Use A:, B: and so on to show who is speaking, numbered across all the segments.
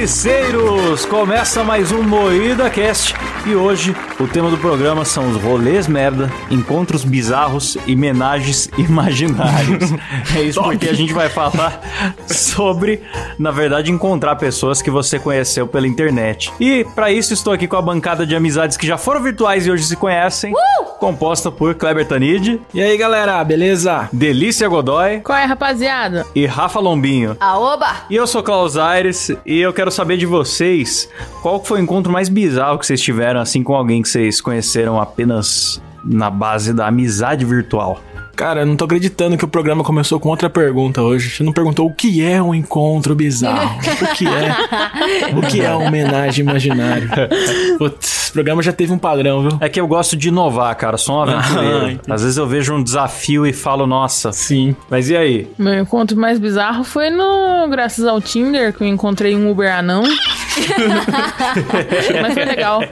A: Juticeiros! Começa mais um Moída Cast e hoje o tema do programa são os rolês merda, encontros bizarros e menagens imaginários. é isso porque a gente vai falar sobre, na verdade, encontrar pessoas que você conheceu pela internet. E para isso estou aqui com a bancada de amizades que já foram virtuais e hoje se conhecem, composta por Kleber Tanid,
B: E aí, galera, beleza?
A: Delícia Godoy
C: Qual é, rapaziada?
A: e Rafa Lombinho.
D: Aoba!
A: E eu sou Klaus Aires e eu quero saber de vocês qual foi o encontro mais bizarro que vocês tiveram assim com alguém que vocês conheceram apenas na base da amizade virtual.
B: Cara, eu não tô acreditando que o programa começou com outra pergunta hoje. Você não perguntou o que é um encontro bizarro. O que é? O que é uma homenagem imaginária? Putz, o programa já teve um padrão, viu?
A: É que eu gosto de inovar, cara, sou um
B: Ah,
A: aventureiro.
B: entendi.
A: Às vezes eu vejo um desafio e falo, nossa.
B: Sim.
A: Mas e aí?
C: Meu encontro mais bizarro foi no. Graças ao Tinder, que eu encontrei um Uber anão. Mas foi legal.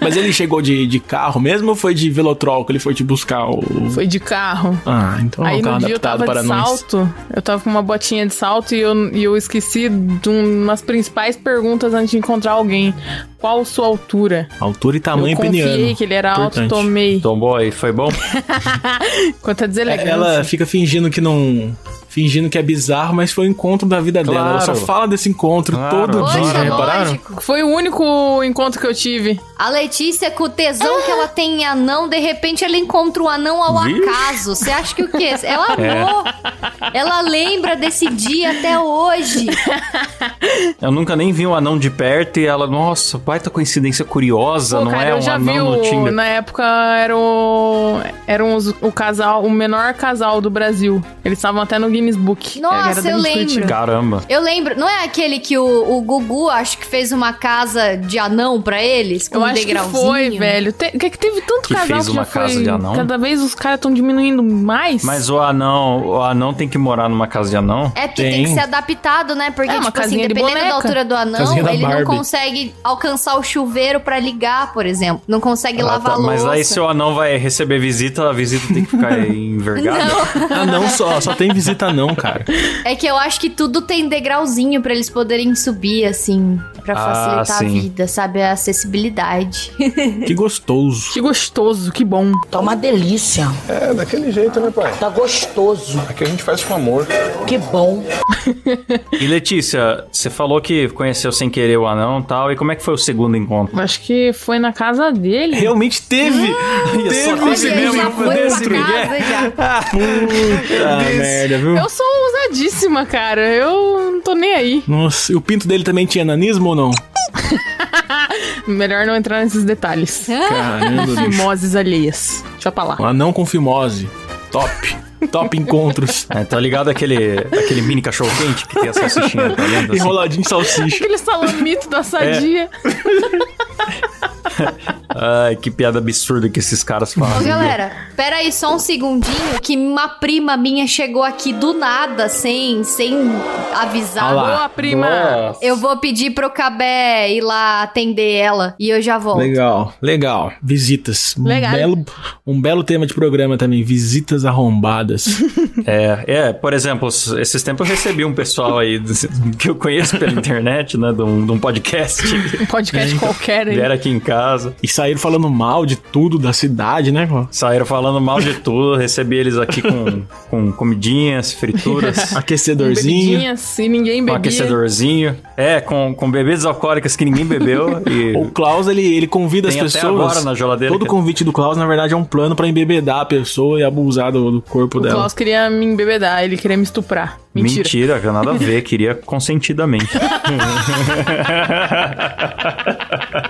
B: Mas ele chegou de, de carro mesmo ou foi de velotrol que ele foi te buscar? O...
C: Foi de carro.
B: Ah, então é
C: Aí
B: um carro
C: no dia eu
B: adaptado
C: tava
B: para
C: de
B: nós.
C: salto. Eu tava com uma botinha de salto e eu, e eu esqueci de umas principais perguntas antes de encontrar alguém. Qual sua altura?
B: Altura e tamanho
C: eu confiei
B: peniano.
C: que ele era alto,
B: Importante.
C: tomei.
A: Tombou aí, foi bom?
C: Quanto a
B: É,
C: deselegância.
B: Ela fica fingindo que não. Fingindo que é bizarro, mas foi o encontro da vida dela. Ela só
A: Claro.
B: fala desse encontro
A: Claro.
B: todo
D: Poxa,
B: dia, repararam?
C: Foi o único encontro que eu tive.
D: A Letícia, com o tesão que ela tem em anão, de repente ela encontra um anão ao
A: Vixe.
D: acaso. Você acha que o quê? Ela amou. Ela lembra desse dia até hoje.
A: Eu nunca nem vi um anão de perto e ela, nossa, baita coincidência curiosa,
C: Pô,
A: não
C: cara,
A: é
C: eu
A: um
C: já vi
A: anão no
C: o,
A: Tinder.
C: na época era o eram os- o casal, o menor casal do Brasil. Eles estavam até no Guinness Book.
D: Nossa,
C: Era da
D: eu lembro.
A: Caramba.
D: Eu lembro, não é aquele que o, o Gugu, acho que fez uma casa de anão pra eles? Com
C: Eu
D: um
C: acho que foi, velho. Te, que, que teve tanto
A: Que
C: casal
A: fez
C: que
A: uma
C: já foi.
A: casa de anão?
C: Cada vez os caras estão diminuindo mais.
A: Mas o anão, o anão tem que morar numa casa de anão?
D: É porque tem.
B: Tem.
D: que ser adaptado, né? Porque,
C: É, uma
D: tipo assim, dependendo da altura do anão, ele não consegue alcançar o chuveiro pra ligar, por exemplo. Não consegue
A: Ah,
D: lavar
A: tá,
D: louça.
A: Mas aí se o anão vai receber visita, a visita tem que ficar envergada?
D: Não,
B: Ah, não só, só tem visita não, cara.
D: é que eu acho que tudo tem degrauzinho pra eles poderem subir, assim, pra
A: Ah,
D: facilitar a
A: sim.
D: vida, sabe? A acessibilidade.
B: Que gostoso.
C: Que gostoso, que bom.
E: Tá uma delícia.
F: É, daquele jeito, né, pai?
E: Tá gostoso.
F: Aqui a gente faz com amor.
E: Que bom.
A: E Letícia, você falou que conheceu sem querer o anão e tal, e como é que foi o segundo encontro?
C: Acho que foi na casa dele.
B: Realmente teve!
A: Só
B: teve
A: mesmo,
D: já foi
A: desse
D: pra casa, já.
B: Puta merda, viu?
C: Eu sou ousadíssima, cara. Eu nem aí.
B: Nossa, e o pinto dele também tinha nanismo ou não?
C: Melhor não entrar nesses detalhes.
B: Caramba.
C: Fimoses alheias. Deixa pra lá.
B: Um anão com fimose. Top. Top encontros.
A: É, tá ligado aquele, aquele mini cachorro quente que tem a salsichinha tá dentro? assim?
B: Enroladinho de salsicha.
C: Aquele salamito da sadia.
A: Ai, que piada absurda que esses caras
D: Ô,
A: fazem.
D: galera, pera aí só um segundinho que uma prima minha chegou aqui do nada, sem, sem avisar.
B: Ah lá.
C: Boa, prima.
A: Nossa.
D: Eu vou pedir pro Cabé ir lá atender ela e eu já volto.
B: Legal, legal. Visitas. Um
C: Legal.
B: belo, um belo tema de programa também. Visitas arrombadas.
A: É, é, por exemplo, esses tempos eu recebi um pessoal aí que eu conheço pela internet, né, de um, de um podcast.
C: Um podcast qualquer aí.
A: Vieram aqui em casa,
B: e saíram falando mal de tudo da cidade, né?
A: saíram falando mal de tudo, recebi eles aqui com, com comidinhas, frituras,
B: Aquecedorzinho.
C: Bebidinhas e ninguém
A: com
C: bebia.
A: aquecedorzinho, é, com, com bebidas alcoólicas que ninguém bebeu e...
B: O Klaus, ele, ele convida
A: Tem
B: as
A: até
B: pessoas.
A: agora na geladeira
B: Todo
A: que-
B: convite do Klaus, na verdade, é um plano pra embebedar a pessoa e abusar do, do corpo
C: O
B: dela.
C: Klaus queria me embebedar, ele queria me estuprar. Mentira.
A: Mentira, que nada a ver, queria consentidamente.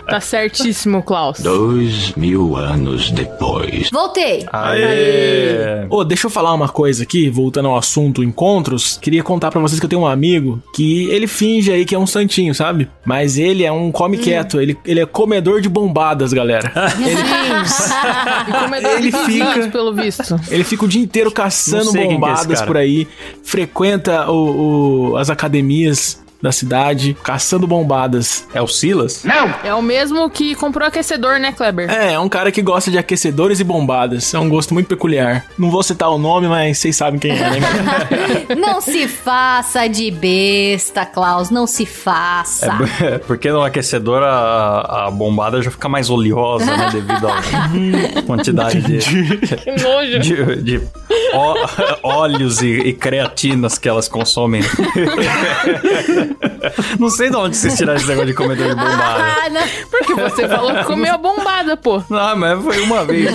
C: Tá certíssimo, Klaus.
G: Dois mil anos depois.
D: Voltei.
A: Aê!
B: Ô, deixa eu falar uma coisa aqui, voltando ao assunto encontros. Queria contar pra vocês que eu tenho um amigo que ele finge aí que é um santinho, sabe? Mas ele é um come quieto, ele, ele é comedor de bombadas, galera.
C: E comedor
B: Ele
C: de vizinhos,
B: fica-
C: pelo visto.
B: Ele fica o dia inteiro caçando
A: é
B: bombadas
A: cara.
B: por aí, frequenta o, o- as academias da cidade, caçando bombadas.
A: É o Silas?
C: É o mesmo que comprou aquecedor, né, Kleber?
B: É, é um cara que gosta de aquecedores e bombadas. É um gosto muito peculiar. Não vou citar o nome, mas vocês sabem quem é, né?
D: Não se faça de besta, Klaus. Não se faça.
A: É, porque no aquecedor a, a bombada já fica mais oleosa, né? Devido à quantidade de,
C: Que nojo.
A: de, de ó- óleos e, e creatinas que elas consomem. Não sei de onde vocês tiraram esse negócio de comedor de bombada.
D: Ah, não.
C: Porque você falou que comeu a bombada, pô.
A: Não, mas foi uma vez.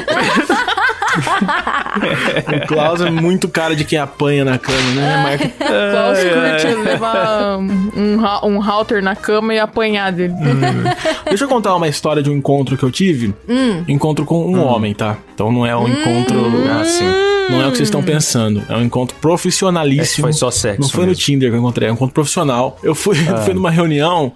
B: o Klaus é muito cara de quem apanha na cama, né, Marca?
C: Klaus curte levar um, um halter na cama e apanhar dele.
B: Deixa eu contar uma história de um encontro que eu tive. Encontro com um homem, tá? Então não é um encontro.
A: Ah, sim.
B: Não é o que vocês estão pensando. É um encontro
A: Esse
B: profissionalíssimo.
A: foi só sexo.
B: Não foi no
A: mesmo.
B: Tinder que eu encontrei, é um encontro profissional. Eu fui, fui numa reunião,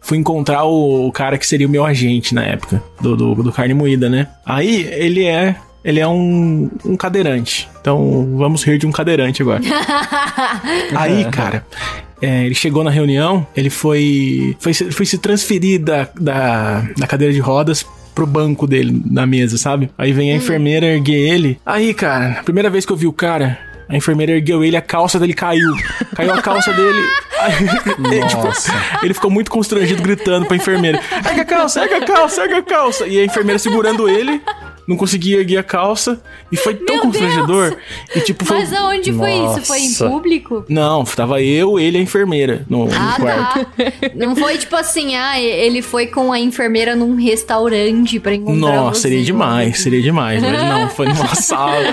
B: fui encontrar o, o cara que seria o meu agente na época, do, do, do carne moída, né? Aí ele é. Ele é um, um cadeirante. Então vamos rir de um cadeirante agora. Aí, cara. é, ele chegou na reunião, ele foi, foi, se- foi se transferir da, da, da cadeira de rodas pro banco dele, na mesa, sabe? Aí vem a enfermeira erguer ele. Aí, cara, a primeira vez que eu vi o cara, a enfermeira ergueu ele, a calça dele caiu. Caiu a calça dele. Aí, ele, tipo, ele ficou muito constrangido, gritando pra enfermeira: erga a calça, erga a calça, erga a calça. E a enfermeira segurando ele. Não conseguia erguer a calça e foi tão
D: Meu
B: constrangedor.
D: Deus!
B: E tipo, foi.
D: Mas aonde foi isso? Foi em
A: Nossa.
D: público?
B: Não, tava eu, ele e a enfermeira no, no
D: Ah,
B: quarto.
D: tá. Não foi tipo assim, ah, ele foi com a enfermeira num restaurante pra encontrar
B: Nossa,
D: você.
B: seria demais, seria demais. Mas não, foi numa sala.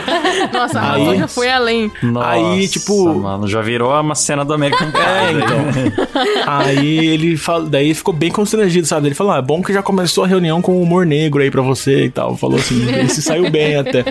C: Nossa, a
B: Aí-
C: Rafa já foi além.
A: Nossa,
B: Aí, tipo-
A: Mano, já virou uma cena do American Pie.
B: É, então. Aí ele fala, daí ficou bem constrangido, sabe? Ele falou: ah, é bom que já começou a reunião com o humor negro aí pra você e tal. Falou assim, ele se saiu bem até.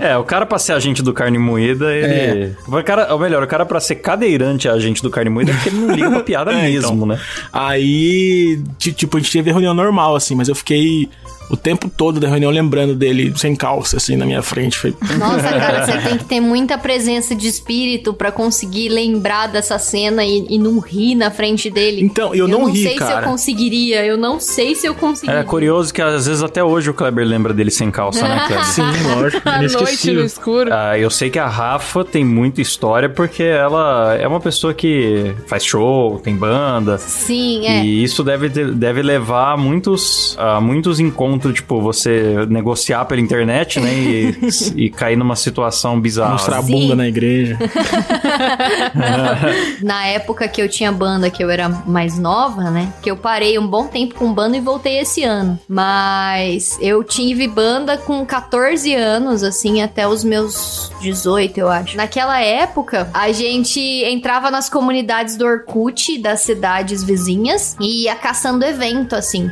A: É, o cara pra ser agente do carne moída, ele. O cara, ou melhor, o cara pra ser cadeirante agente do carne moída é porque ele não liga pra piada
B: É,
A: mesmo,
B: então.
A: né?
B: Aí, ti- tipo, a gente teve reunião normal, assim, mas eu fiquei o tempo todo da reunião lembrando dele sem calça, assim, na minha frente. Foi...
D: Nossa, cara, você tem que ter muita presença de espírito pra conseguir lembrar dessa cena e, e não rir na frente dele.
B: Então, eu não ri,
D: sei se
B: cara.
D: eu conseguiria, eu não sei se eu conseguiria.
A: É curioso que às vezes até hoje o Kleber lembra dele sem calça, né, Kleber?
B: Sim, lógico.
C: À noite no escuro.
A: Ah, eu sei que a Rafa tem muita história porque ela é uma pessoa que faz show, tem banda.
D: Sim, é.
A: E isso deve, deve levar a muitos, a muitos encontros, tipo, você negociar pela internet, né? E, e cair numa situação bizarra.
B: Mostrar a
D: Sim.
B: bunda na igreja.
D: Na época que eu tinha banda, que eu era mais nova, né? Que eu parei um bom tempo com banda e voltei esse ano. Mas eu tive banda com 14 anos, assim, até os meus 18, eu acho. Naquela época, a gente entrava nas comunidades do Orkut das cidades vizinhas e ia caçando evento, assim.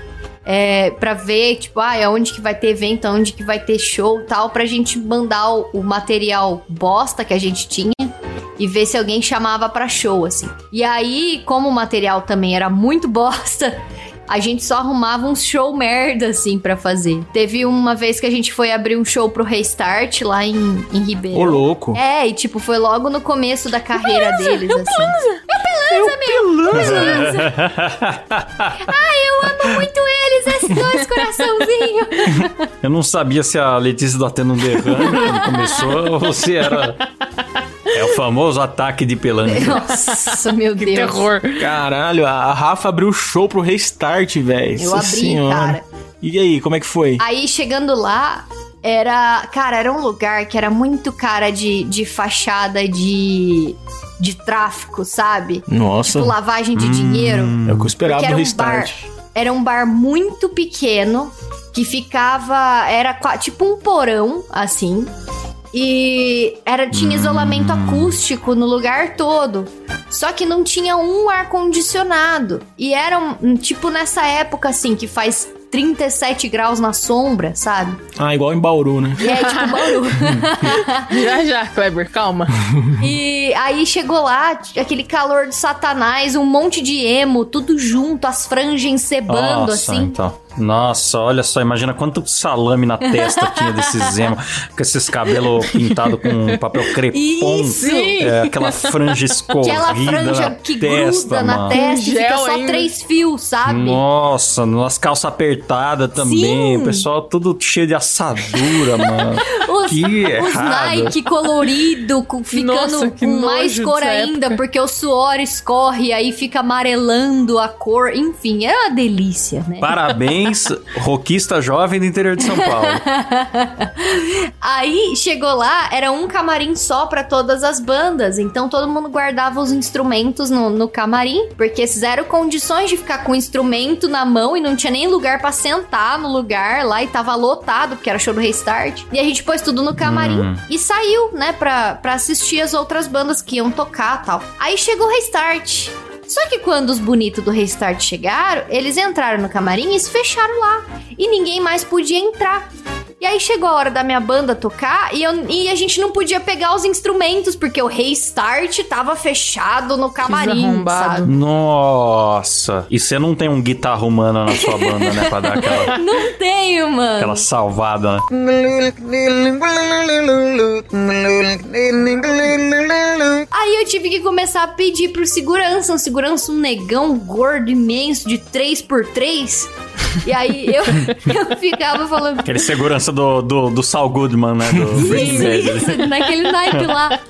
D: É, pra ver, tipo, ah, onde que vai ter evento, onde que vai ter show tal, pra gente mandar o, o material bosta que a gente tinha e ver se alguém chamava pra show, assim. E aí, como o material também era muito bosta, a gente só arrumava um show merda, assim, pra fazer. Teve uma vez que a gente foi abrir um show pro Restart lá em, em Ribeirão.
B: Ô, louco.
D: É, e tipo, foi logo no começo da carreira deles, assim. Ai, eu amo muito eles, esses dois coraçãozinhos.
A: Eu não sabia se a Letícia tá tendo um derrame quando começou ou se era. É o famoso ataque de pelanca.
D: Nossa, meu
C: Que
D: Deus.
C: terror.
B: Caralho, a Rafa abriu o show pro restart, velho.
D: Eu abri,
B: senhora.
D: cara.
B: E aí, como é que foi?
D: Aí chegando lá, era. Cara, era um lugar que era muito cara de, de fachada de. De tráfico, sabe?
B: Nossa,
D: Tipo, lavagem de dinheiro.
B: é o que eu esperava do
D: era um bar.
B: restart.
D: Era um bar muito pequeno que ficava. Era tipo um porão, assim. E era, tinha isolamento acústico no lugar todo. Só que não tinha um ar-condicionado. E era um, um tipo nessa época, assim, que faz 37 graus na sombra, sabe?
B: Ah, igual em Bauru, né?
D: E é tipo Bauru.
C: Já, já, Kleber, calma.
D: E aí chegou lá, aquele calor de satanás, um monte de emo, tudo junto, as franjas encebando,
A: Nossa,
D: assim.
A: então. Nossa, olha só, imagina quanto salame na testa tinha desses emo, com esses cabelos pintados com papel crepom.
D: Isso!
A: É, aquela franja escorrida
D: Aquela franja
A: na
D: que
A: testa,
D: gruda na
A: mano.
D: testa e fica só
C: ainda.
D: três fios, sabe?
A: Nossa, nas calças apertadas também.
D: Sim.
A: O pessoal tudo cheio de assadura, mano.
D: Os,
A: Que
D: os
A: errado.
D: Nike colorido, com- ficando
C: Nossa,
D: com mais cor ainda,
C: época.
D: porque o suor escorre e aí fica amarelando a cor. Enfim, é uma delícia, né?
A: Parabéns, roquista jovem do interior de São Paulo.
D: Aí chegou lá, era um camarim só pra todas as bandas. Então todo mundo guardava os instrumentos no, no camarim, porque zero condições de ficar com o instrumento na mão e não tinha nem lugar pra sentar no lugar lá e tava lotado, porque era show do Restart. E a gente pôs tudo no camarim
A: Hum.
D: e saiu, né, pra, pra assistir as outras bandas que iam tocar tal. Aí chegou o Restart. Só que quando os bonitos do Restart chegaram, eles entraram no camarim e se fecharam lá. E ninguém mais podia entrar. E aí chegou a hora da minha banda tocar e, eu- e a gente não podia pegar os instrumentos, porque o Restart tava fechado no camarim,
C: arrombado.
D: sabe?
A: Nossa. E você não tem um guitarra humana na sua banda, né? Pra dar aquela,
D: Não tenho, mano.
A: aquela salvada, né?
D: Aí eu tive que começar a pedir pro segurança, um segurança, um negão gordo imenso de 3x3. E aí eu, eu ficava falando,
A: Aquele segurança do, do, do Saul Goodman, né? Do
D: Isso, isso, naquele naipe lá.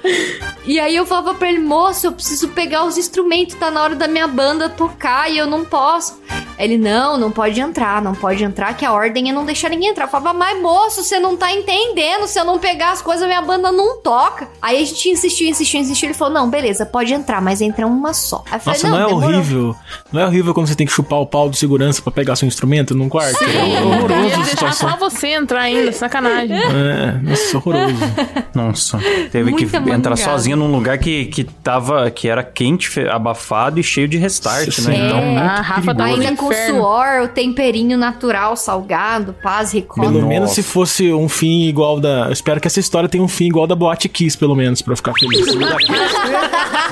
D: E aí eu falava pra ele, moço, eu preciso pegar os instrumentos, tá na hora da minha banda tocar e eu não posso. Ele, não, não pode entrar, não pode entrar, que a ordem é não deixar ninguém entrar. Eu falava, mas moço, você não tá entendendo, se eu não pegar as coisas, minha banda não toca. Aí a gente insistiu, insistiu, insistiu, ele falou, não, beleza, pode entrar, mas entra uma só. Aí eu falei,
B: Nossa, não, é
D: demorou.
B: horrível. Não é horrível quando você tem que chupar o pau do segurança pra pegar seu instrumento num quarto? É
C: Ia
B: horroroso a
C: deixar só você entrar ainda, sacanagem.
B: É, nossa, horroroso.
A: Nossa, teve que
D: Muita
A: entrar sozinha num lugar que, que tava, que era quente, abafado e cheio de restart,
B: Sim.
A: né? Então,
D: É.
A: muito
C: Ah, Rafa tá.
D: Ainda com suor, o temperinho natural, salgado, paz, recorde.
B: Pelo
A: Nossa.
B: menos se fosse um fim igual da. Eu espero que essa história tenha um fim igual da Boate Kiss, pelo menos, pra eu ficar feliz.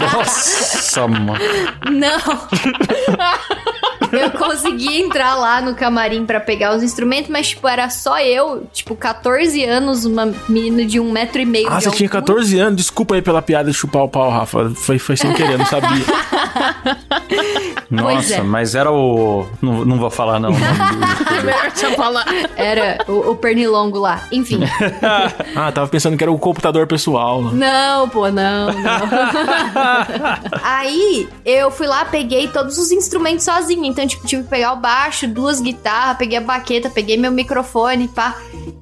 A: Nossa, mano.
D: Não. eu consegui entrar lá no camarim pra pegar os instrumentos, mas, tipo, era só eu, tipo, 14 anos, uma menina de um metro e meio
B: Ah,
D: de
B: você tinha
D: altura.
B: 14 anos? Desculpa aí pela piada de chupar o pau, Rafa. Foi, foi sem querer, não sabia.
A: Nossa,
D: é.
A: mas era o. Não, não vou falar, não.
C: Melhor falar.
D: Era o, o pernilongo lá. Enfim.
B: Ah, tava pensando que era o computador pessoal.
D: Não, pô, não, não. Aí eu fui lá, peguei todos os instrumentos sozinha. Então, tipo, tive que pegar o baixo, duas guitarras, peguei a baqueta, peguei meu microfone, pá.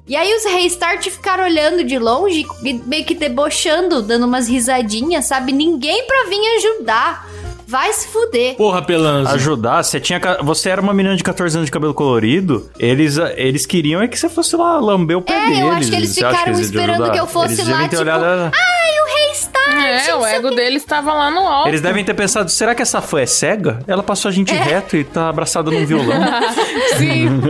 D: E aí os restart ficaram olhando de longe, e meio que debochando, dando umas risadinhas, sabe? Ninguém pra vir ajudar. Vai se fuder.
B: Porra, Pelanza.
A: Ajudar, você tinha. Você era uma menina de 14 anos de cabelo colorido. Eles, eles queriam é que você fosse lá lamber o pé
D: É,
A: deles.
D: eu acho que eles ficaram
A: eles te
D: esperando que eu fosse
A: eles
D: lá, tipo,
A: olhado-
D: Ai, o
C: É, o ego deles tava lá no alto.
A: Eles devem ter pensado, será que essa fã é cega? Ela passou a gente
D: É.
A: reto e tá abraçada num violão.
C: Sim.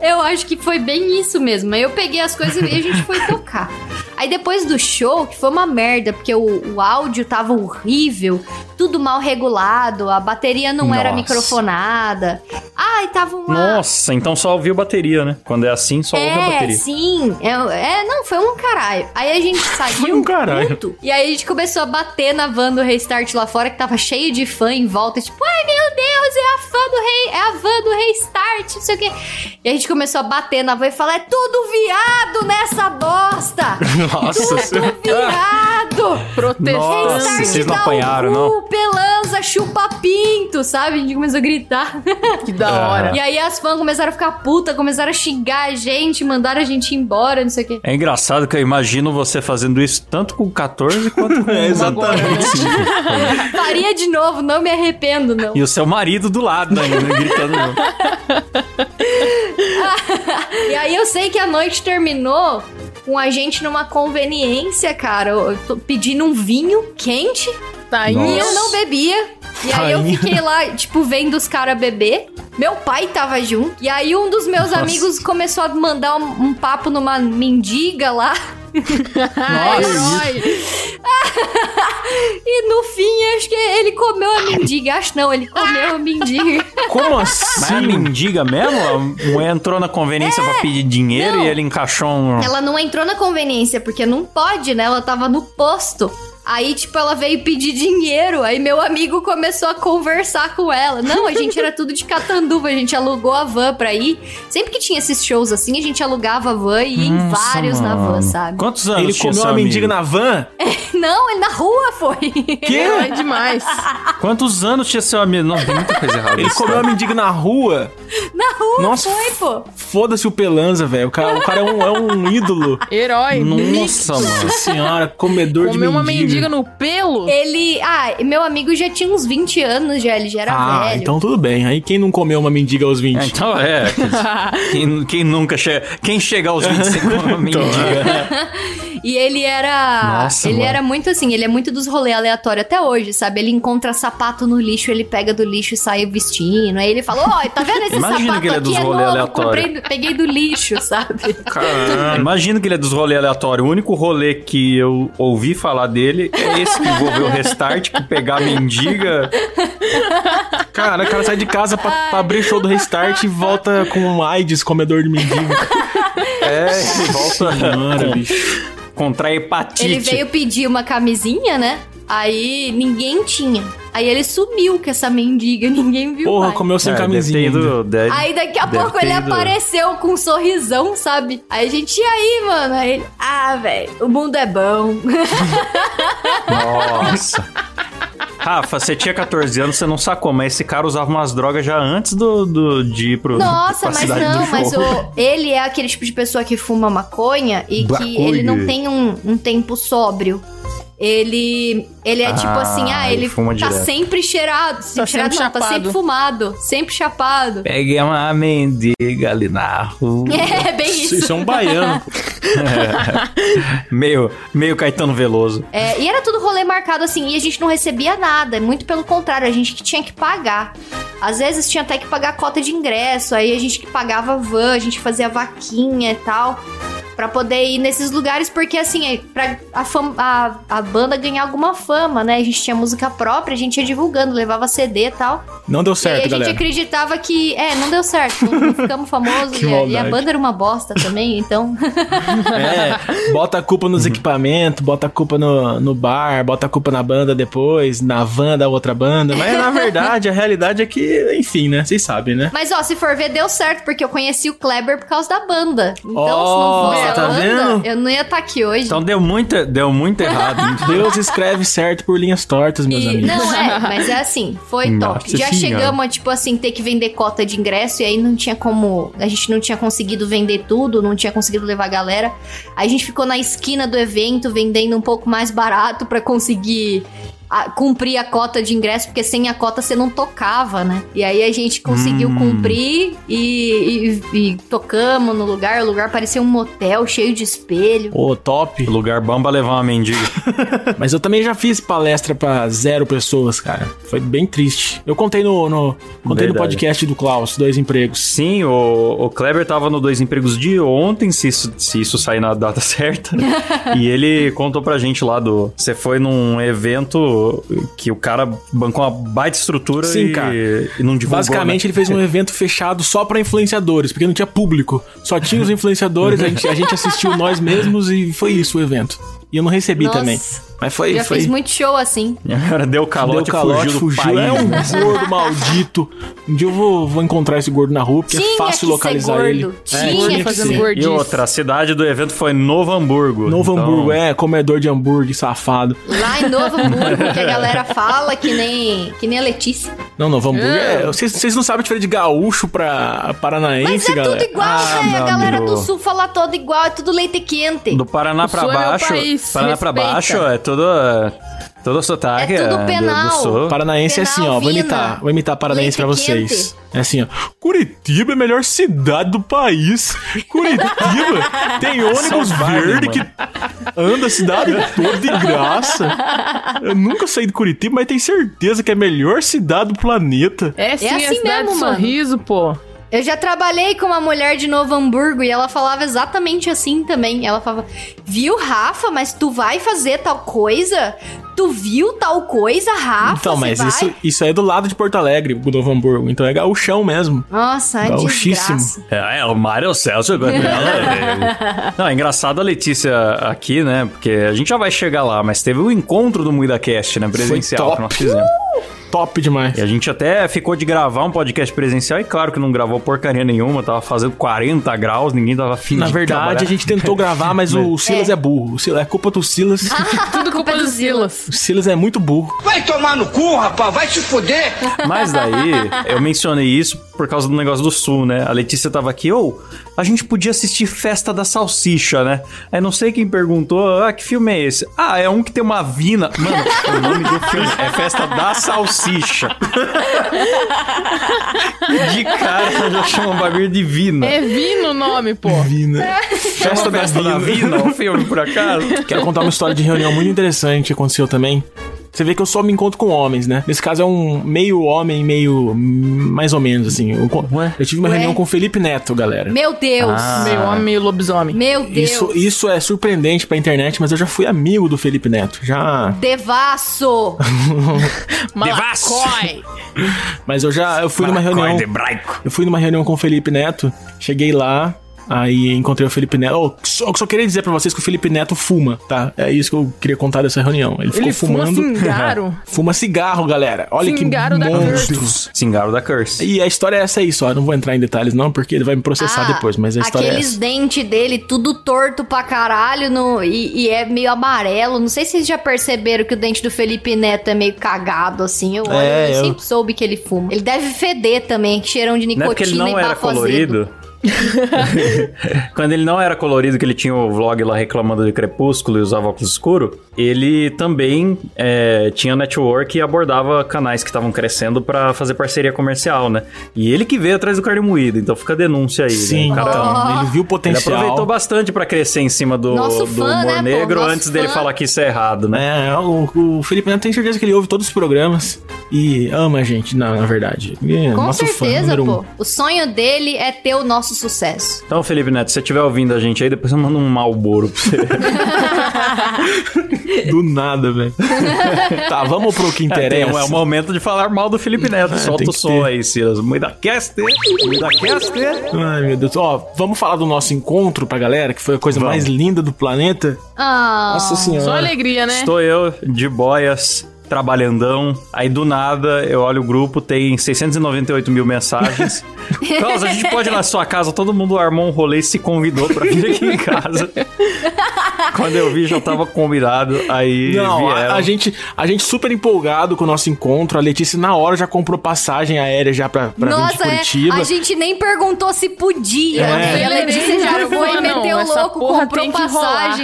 D: Eu acho que foi bem isso mesmo. Aí eu peguei as coisas e a gente foi tocar. Aí depois do show, que foi uma merda, porque o, o áudio tava horrível, tudo mal regulado, a bateria não era
A: Nossa.
D: microfonada. Ai, tava uma.
A: Nossa, então só ouviu bateria, né? Quando é assim, só ouve a
D: É,
A: bateria.
D: sim. É, é, não, foi um caralho. Aí a gente saiu
B: um caralho.
D: e aí a gente começou a bater na van do Restart lá fora, que tava cheio de fã em volta. Tipo, ai meu Deus, é a fã do rei, é a van do Restart, não sei o quê. E a gente começou a bater na van e falar, é tudo viado nessa bosta!
B: Nossa senhora.
D: Viado!
C: Protestando.
A: Nossa, vocês não apanharam, não?
D: Pelanza, chupa pinto, sabe? A gente começou a gritar.
C: Que da hora.
D: E aí as fãs começaram a ficar puta, começaram a xingar a gente, mandaram a gente embora, não sei o quê.
A: É engraçado que eu imagino você fazendo isso tanto com 14 quanto com
B: É, exatamente.
D: Faria de novo, não me arrependo, não.
A: E o seu marido do lado ainda, né, gritando.
D: E aí eu sei que a noite terminou com a gente numa conveniência, cara. Eu tô pedindo um vinho quente
C: Tá aí.
D: e eu
A: Nossa.
D: não bebia. E aí eu fiquei lá, tipo, vendo os caras beber. Meu pai tava junto. E aí um dos meus
A: Nossa.
D: amigos começou a mandar um, um papo numa mendiga lá.
C: Herói.
D: E no fim, acho que ele comeu a mendiga. Acho não, ele comeu a mendiga.
B: Como
A: Mas é a
B: assim?
A: mendiga mesmo? A mulher entrou na conveniência pra pedir dinheiro
D: não.
A: e ele encaixou um.
D: Ela não entrou na conveniência, porque não pode, né? Ela tava no posto. Aí, tipo, ela veio pedir dinheiro. Aí meu amigo começou a conversar com ela. Não, a gente era tudo de catanduva. A gente alugou a van pra ir. Sempre que tinha esses shows assim, a gente alugava a van e ia em
A: Nossa,
D: vários na van, sabe?
A: Quantos anos
B: Ele
A: tinha
B: comeu
A: seu
B: uma mendiga na van?
D: Não, ele na rua foi.
B: Que?
C: É demais.
A: Quantos anos tinha seu amigo? Não, tem muita coisa errada.
B: Ele
A: nisso,
B: comeu
A: cara.
B: uma mendiga na rua?
D: Na rua
B: Nossa,
D: foi, pô.
B: Foda-se o Pelanza, velho. O cara, o cara é, um, é um ídolo.
C: Herói.
A: Nossa,
B: Nossa
A: mano.
B: senhora, comedor de
C: Comeu
B: mendiga.
C: uma mendiga no pelo.
D: Ele. Ah, meu amigo já tinha uns 20 anos já, ele já era
B: Ah,
D: velho.
B: então tudo bem. Aí quem não comeu uma mendiga aos 20?
A: É, então é. Quem, quem nunca chega. Quem chega aos 25 com uma mendiga. né?
D: E ele era.
A: Nossa,
D: ele
A: mano.
D: era muito assim, ele é muito dos rolês aleatórios até hoje, sabe? Ele encontra sapato no lixo, ele pega do lixo e sai vestindo. Aí ele fala: Ó, tá vendo esse
A: Imagina
D: sapato
A: que ele é
D: aqui?
A: dos
D: É
A: rolê
D: novo,
A: aleatório.
D: comprei, peguei do lixo, sabe?
A: Caramba. Imagino que ele é dos rolês aleatórios. O único rolê que eu ouvi falar dele é esse que envolveu o restart, que pegar a mendiga.
B: Cara, o cara sai de casa pra, pra abrir show do Restart e volta com um AIDS, comedor de mendigo.
A: É, volta
B: Senhora, bicho.
A: Contra hepatite.
D: Ele veio pedir uma camisinha, né? Aí ninguém tinha. Aí ele sumiu com essa mendiga, ninguém viu
B: Porra,
D: mais.
B: comeu sem
A: É,
B: camisinha.
A: ido- deve-
D: Aí daqui a pouco ele
A: ido-
D: apareceu com um sorrisão, sabe? Aí a gente, e aí, mano? Aí ele, ah, velho, o mundo é bom.
A: Nossa. Rafa, você tinha 14 anos, você não sacou, mas esse cara usava umas drogas já antes do, do- de ir pro,
D: Nossa,
A: pra
D: mas
A: cidade do
D: não, mas o, ele é aquele tipo de pessoa que fuma maconha e que ele não tem um, um tempo sóbrio. Ele, ele é tipo
A: Ah,
D: assim, ah,
A: ele
D: ele
A: fuma
D: tá
A: direto.
D: sempre cheirado, sempre
C: Tá
D: cheirado
C: sempre
D: não, tá
C: chapado.
D: sempre fumado, sempre chapado.
A: Peguei uma mendiga ali na rua.
D: É, bem
B: Isso,
D: isso.
B: isso é um baiano.
A: meio, meio Caetano Veloso.
D: É, e era tudo rolê marcado assim, e a gente não recebia nada, muito pelo contrário, a gente que tinha que pagar. Às vezes tinha até que pagar cota de ingresso, aí a gente que pagava van, a gente fazia vaquinha e tal. Pra poder ir nesses lugares, porque assim, é pra a, fam- a, a banda ganhar alguma fama, né? A gente tinha música própria, a gente ia divulgando, levava CD e tal.
B: Não deu
D: e
B: certo,
D: a gente
B: galera.
D: acreditava que. É, não deu certo, não, não ficamos famosos. E, a, e a banda era uma bosta também, então.
B: É, bota a culpa nos equipamentos, bota a culpa no, no bar, bota a culpa na banda depois, na van da outra banda. Mas na verdade, a realidade é que, enfim, né? Vocês sabem, né?
D: Mas ó, se for ver, deu certo, porque eu conheci o Kleber por causa da banda. Então,
B: Ó,
D: se não fosse a
B: tá vendo?
D: eu não ia estar aqui hoje.
A: Então deu muito, deu muito errado.
B: Deus escreve certo por linhas tortas, meus
D: E-
B: amigos.
D: não, é, mas é assim, foi
A: Nossa
D: top. Já
A: Senhora.
D: chegamos a, tipo assim, ter que vender cota de ingresso e aí não tinha como. A gente não tinha conseguido vender tudo, não tinha conseguido levar a galera. Aí a gente ficou na esquina do evento vendendo um pouco mais barato pra conseguir. A- cumprir a cota de ingresso, porque sem a cota você não tocava, né? E aí a gente conseguiu
A: Hum.
D: cumprir e, e- e tocamos no lugar. O lugar parecia um motel cheio de espelho.
B: Pô, top.
A: Lugar bom pra levar uma mendiga.
B: Mas eu também já fiz palestra pra zero pessoas, cara. Foi bem triste. Eu contei no, no- contei no podcast do Klaus, dois empregos.
A: Sim, o, o Kleber tava no Dois Empregos de ontem, se isso, se isso sair na data certa. e ele contou pra gente lá do. Você foi num evento que o cara bancou uma baita estrutura
B: Sim,
A: e,
B: cara.
A: e não divulgou.
B: Basicamente,
A: né?
B: ele fez um evento fechado só pra influenciadores, porque não tinha público. Só tinha os influenciadores, a gente, a gente assistiu nós mesmos e foi isso o evento. E eu não recebi
D: Nossa.
B: também. Mas foi.
D: Já
B: foi...
D: fiz muito show assim.
A: Agora deu calote,
B: Deu calote,
A: fugiu,
B: fugiu.
A: do país.
B: É um gordo maldito. Um dia eu vou, vou encontrar esse gordo na rua, porque
D: Tinha
B: é fácil
D: que
B: localizar
D: ser
B: ele.
D: gordo.
B: É,
D: Tinha
B: que
C: fazendo
B: ser.
C: gordo.
A: E outra, a cidade do evento foi Novo Hamburgo.
B: Novo
A: Então,
B: Hamburgo, é, comedor de hambúrguer, safado.
D: Lá em Novo Hamburgo, que a galera fala que nem, que nem a Letícia.
B: Não, Novo Hamburgo
C: É.
B: é. Vocês, vocês não sabem a diferença de gaúcho pra paranaense,
D: Mas é
B: galera.
D: tudo igual,
A: Ah,
D: velho.
A: meu
D: A galera
A: amigo.
D: do sul fala todo igual, é tudo leite quente.
A: Do Paraná
C: O
A: pra
C: Sul é meu
A: baixo.
C: país,
A: Paraná pra
C: respeita.
A: baixo é tudo. É, Todo sotaque
D: É tudo
A: do-
D: penal.
A: do sul.
B: Paranaense é assim, ó. Vou
D: Penalvina.
B: imitar, vou imitar paranaense pra
D: Leite
B: vocês. É assim, ó. Curitiba é a melhor cidade do país. Curitiba tem ônibus verde que anda a cidade toda de graça. Eu nunca saí de Curitiba, mas tenho certeza que é a melhor cidade do planeta.
C: É sim,
D: assim
C: a cidade
D: mesmo,
C: do
D: mano.
C: sorriso, pô.
D: Eu já trabalhei com uma mulher de Novo Hamburgo e ela falava exatamente assim também. Ela falava: Viu, Rafa, mas tu vai fazer tal coisa? Tu viu tal coisa, Rafa?
B: Então, mas
D: vai?"
B: isso, isso é do lado de Porto Alegre, o Novo Hamburgo. Então é gauchão mesmo.
D: Nossa, é
B: Gauchíssimo.
D: desgraça.
A: É, é, o Mário Celso. agora, né? Não, é engraçado a Letícia aqui, né? Porque a gente já vai chegar lá, mas teve o encontro do MuidaCast, né? Presencial
B: top.
A: que nós fizemos.
B: Top demais.
A: E a gente até ficou de gravar um podcast presencial e claro que não gravou porcaria nenhuma, tava fazendo 40 graus, ninguém tava afim
B: Na
A: de
B: verdade,
A: trabalhar.
B: a gente tentou gravar, mas o Silas é, burro. O Silas, é culpa do Silas.
C: Tudo culpa do Silas.
B: o Silas é muito burro.
F: Vai tomar no cu, rapaz, vai se fuder.
A: Mas daí, eu mencionei isso por causa do negócio do sul, né? A Letícia tava aqui, ou a gente podia assistir Festa da Salsicha, né? Aí não sei quem perguntou, ah, que filme é esse? Ah, é um que tem uma vina. Mano, o nome do filme é Festa da Salsicha. de cara, já chama um bagulho de vina.
C: É Vino o nome, pô.
B: Vina.
A: Festa da Festa da Vina, o filme, por acaso?
B: Quero contar uma história de reunião muito interessante que aconteceu também. Você vê que eu só me encontro com homens, né? Nesse caso é um meio homem, meio. mais ou menos, assim. Eu, eu tive uma
D: Ué?
B: reunião com o Felipe Neto, galera.
D: Meu Deus.
A: Ah.
C: Meio homem, meio lobisomem.
D: Meu Deus.
B: Isso, isso é surpreendente pra internet, mas eu já fui amigo do Felipe Neto. Já.
D: Devasso.
C: Malacói.
B: Mas eu já. Eu fui numa reunião.
A: hebraico.
B: Eu fui numa reunião com o Felipe Neto, cheguei lá, aí encontrei o Felipe Neto. Oh, só, só queria dizer pra vocês que o Felipe Neto fuma, tá? É isso que eu queria contar dessa reunião. Ele ficou
C: Ele fuma
B: fumando.
C: cingaro.
B: Fuma cigarro, galera. Olha
C: Cingaro
B: que
C: da
B: monstro.
A: Cingaro da Curse.
B: E a história é essa aí só. Eu não vou entrar em detalhes, não, porque ele vai me processar
D: Ah,
B: depois. Mas a história é
D: Aqueles
B: essa.
D: dentes dele, tudo torto pra caralho no, e, e é meio amarelo. Não sei se vocês já perceberam que o dente do Felipe Neto é meio cagado, assim. Eu, olho,
B: É,
D: eu
B: eu-
D: sempre soube que ele fuma. Ele deve feder também, que cheirão de
A: Não é porque
D: nicotina
A: ele não
D: e
A: era colorido. Quando ele não era colorido, que ele tinha o vlog lá reclamando de crepúsculo e usava óculos escuro, ele também é, tinha network e abordava canais que estavam crescendo pra fazer parceria comercial, né? E ele que veio atrás do carne moída, então fica a denúncia aí.
B: Sim,
A: né? Cara-
B: então, ele viu o
A: Ele
B: potencial.
A: aproveitou bastante pra crescer em cima do, do
D: fã,
A: humor
D: né,
A: negro antes dele
D: fã.
A: falar que isso é errado, né?
B: É, o, o Felipe Neto tem certeza que ele ouve todos os programas e ama a gente, na, na verdade. Ele é
D: Com
B: nosso fã
D: certeza,
B: número
D: pô.
B: um.
D: O sonho dele é ter o nosso sucesso.
A: Então, Felipe Neto, se você estiver ouvindo a gente aí, depois eu mando um malboro pra você.
B: Do nada, velho. tá, vamos pro que
A: É, tem-
B: interessa.
A: é o momento de falar mal do Felipe Neto.
B: É,
A: Solta o som
B: ter.
A: aí, Silas. Muita cast, muita cast.
B: Ai, meu Deus. Ó, vamos falar do nosso encontro pra galera, que foi a coisa
A: Vamos.
B: mais linda do planeta.
D: Ah,
B: Nossa senhora.
C: Só alegria, né?
A: Estou eu, de boias, trabalhandão. Aí do nada eu olho o grupo, tem 698 mil mensagens. Klaus, a gente pode ir na sua casa. Todo mundo armou um rolê e se convidou pra vir aqui em casa. Quando eu vi, já tava combinado. Aí
B: Não,
A: vieram.
B: a, a gente, a gente super empolgado com o nosso encontro. A Letícia, na hora, já comprou passagem aérea já pra, pra vir de
D: Nossa, é,
B: Curitiba.
D: a gente nem perguntou se podia.
B: É.
D: né? E a Letícia já foi,
C: não,
D: meteu
C: essa
D: louco,
C: porra
D: comprou
C: tem que rolar.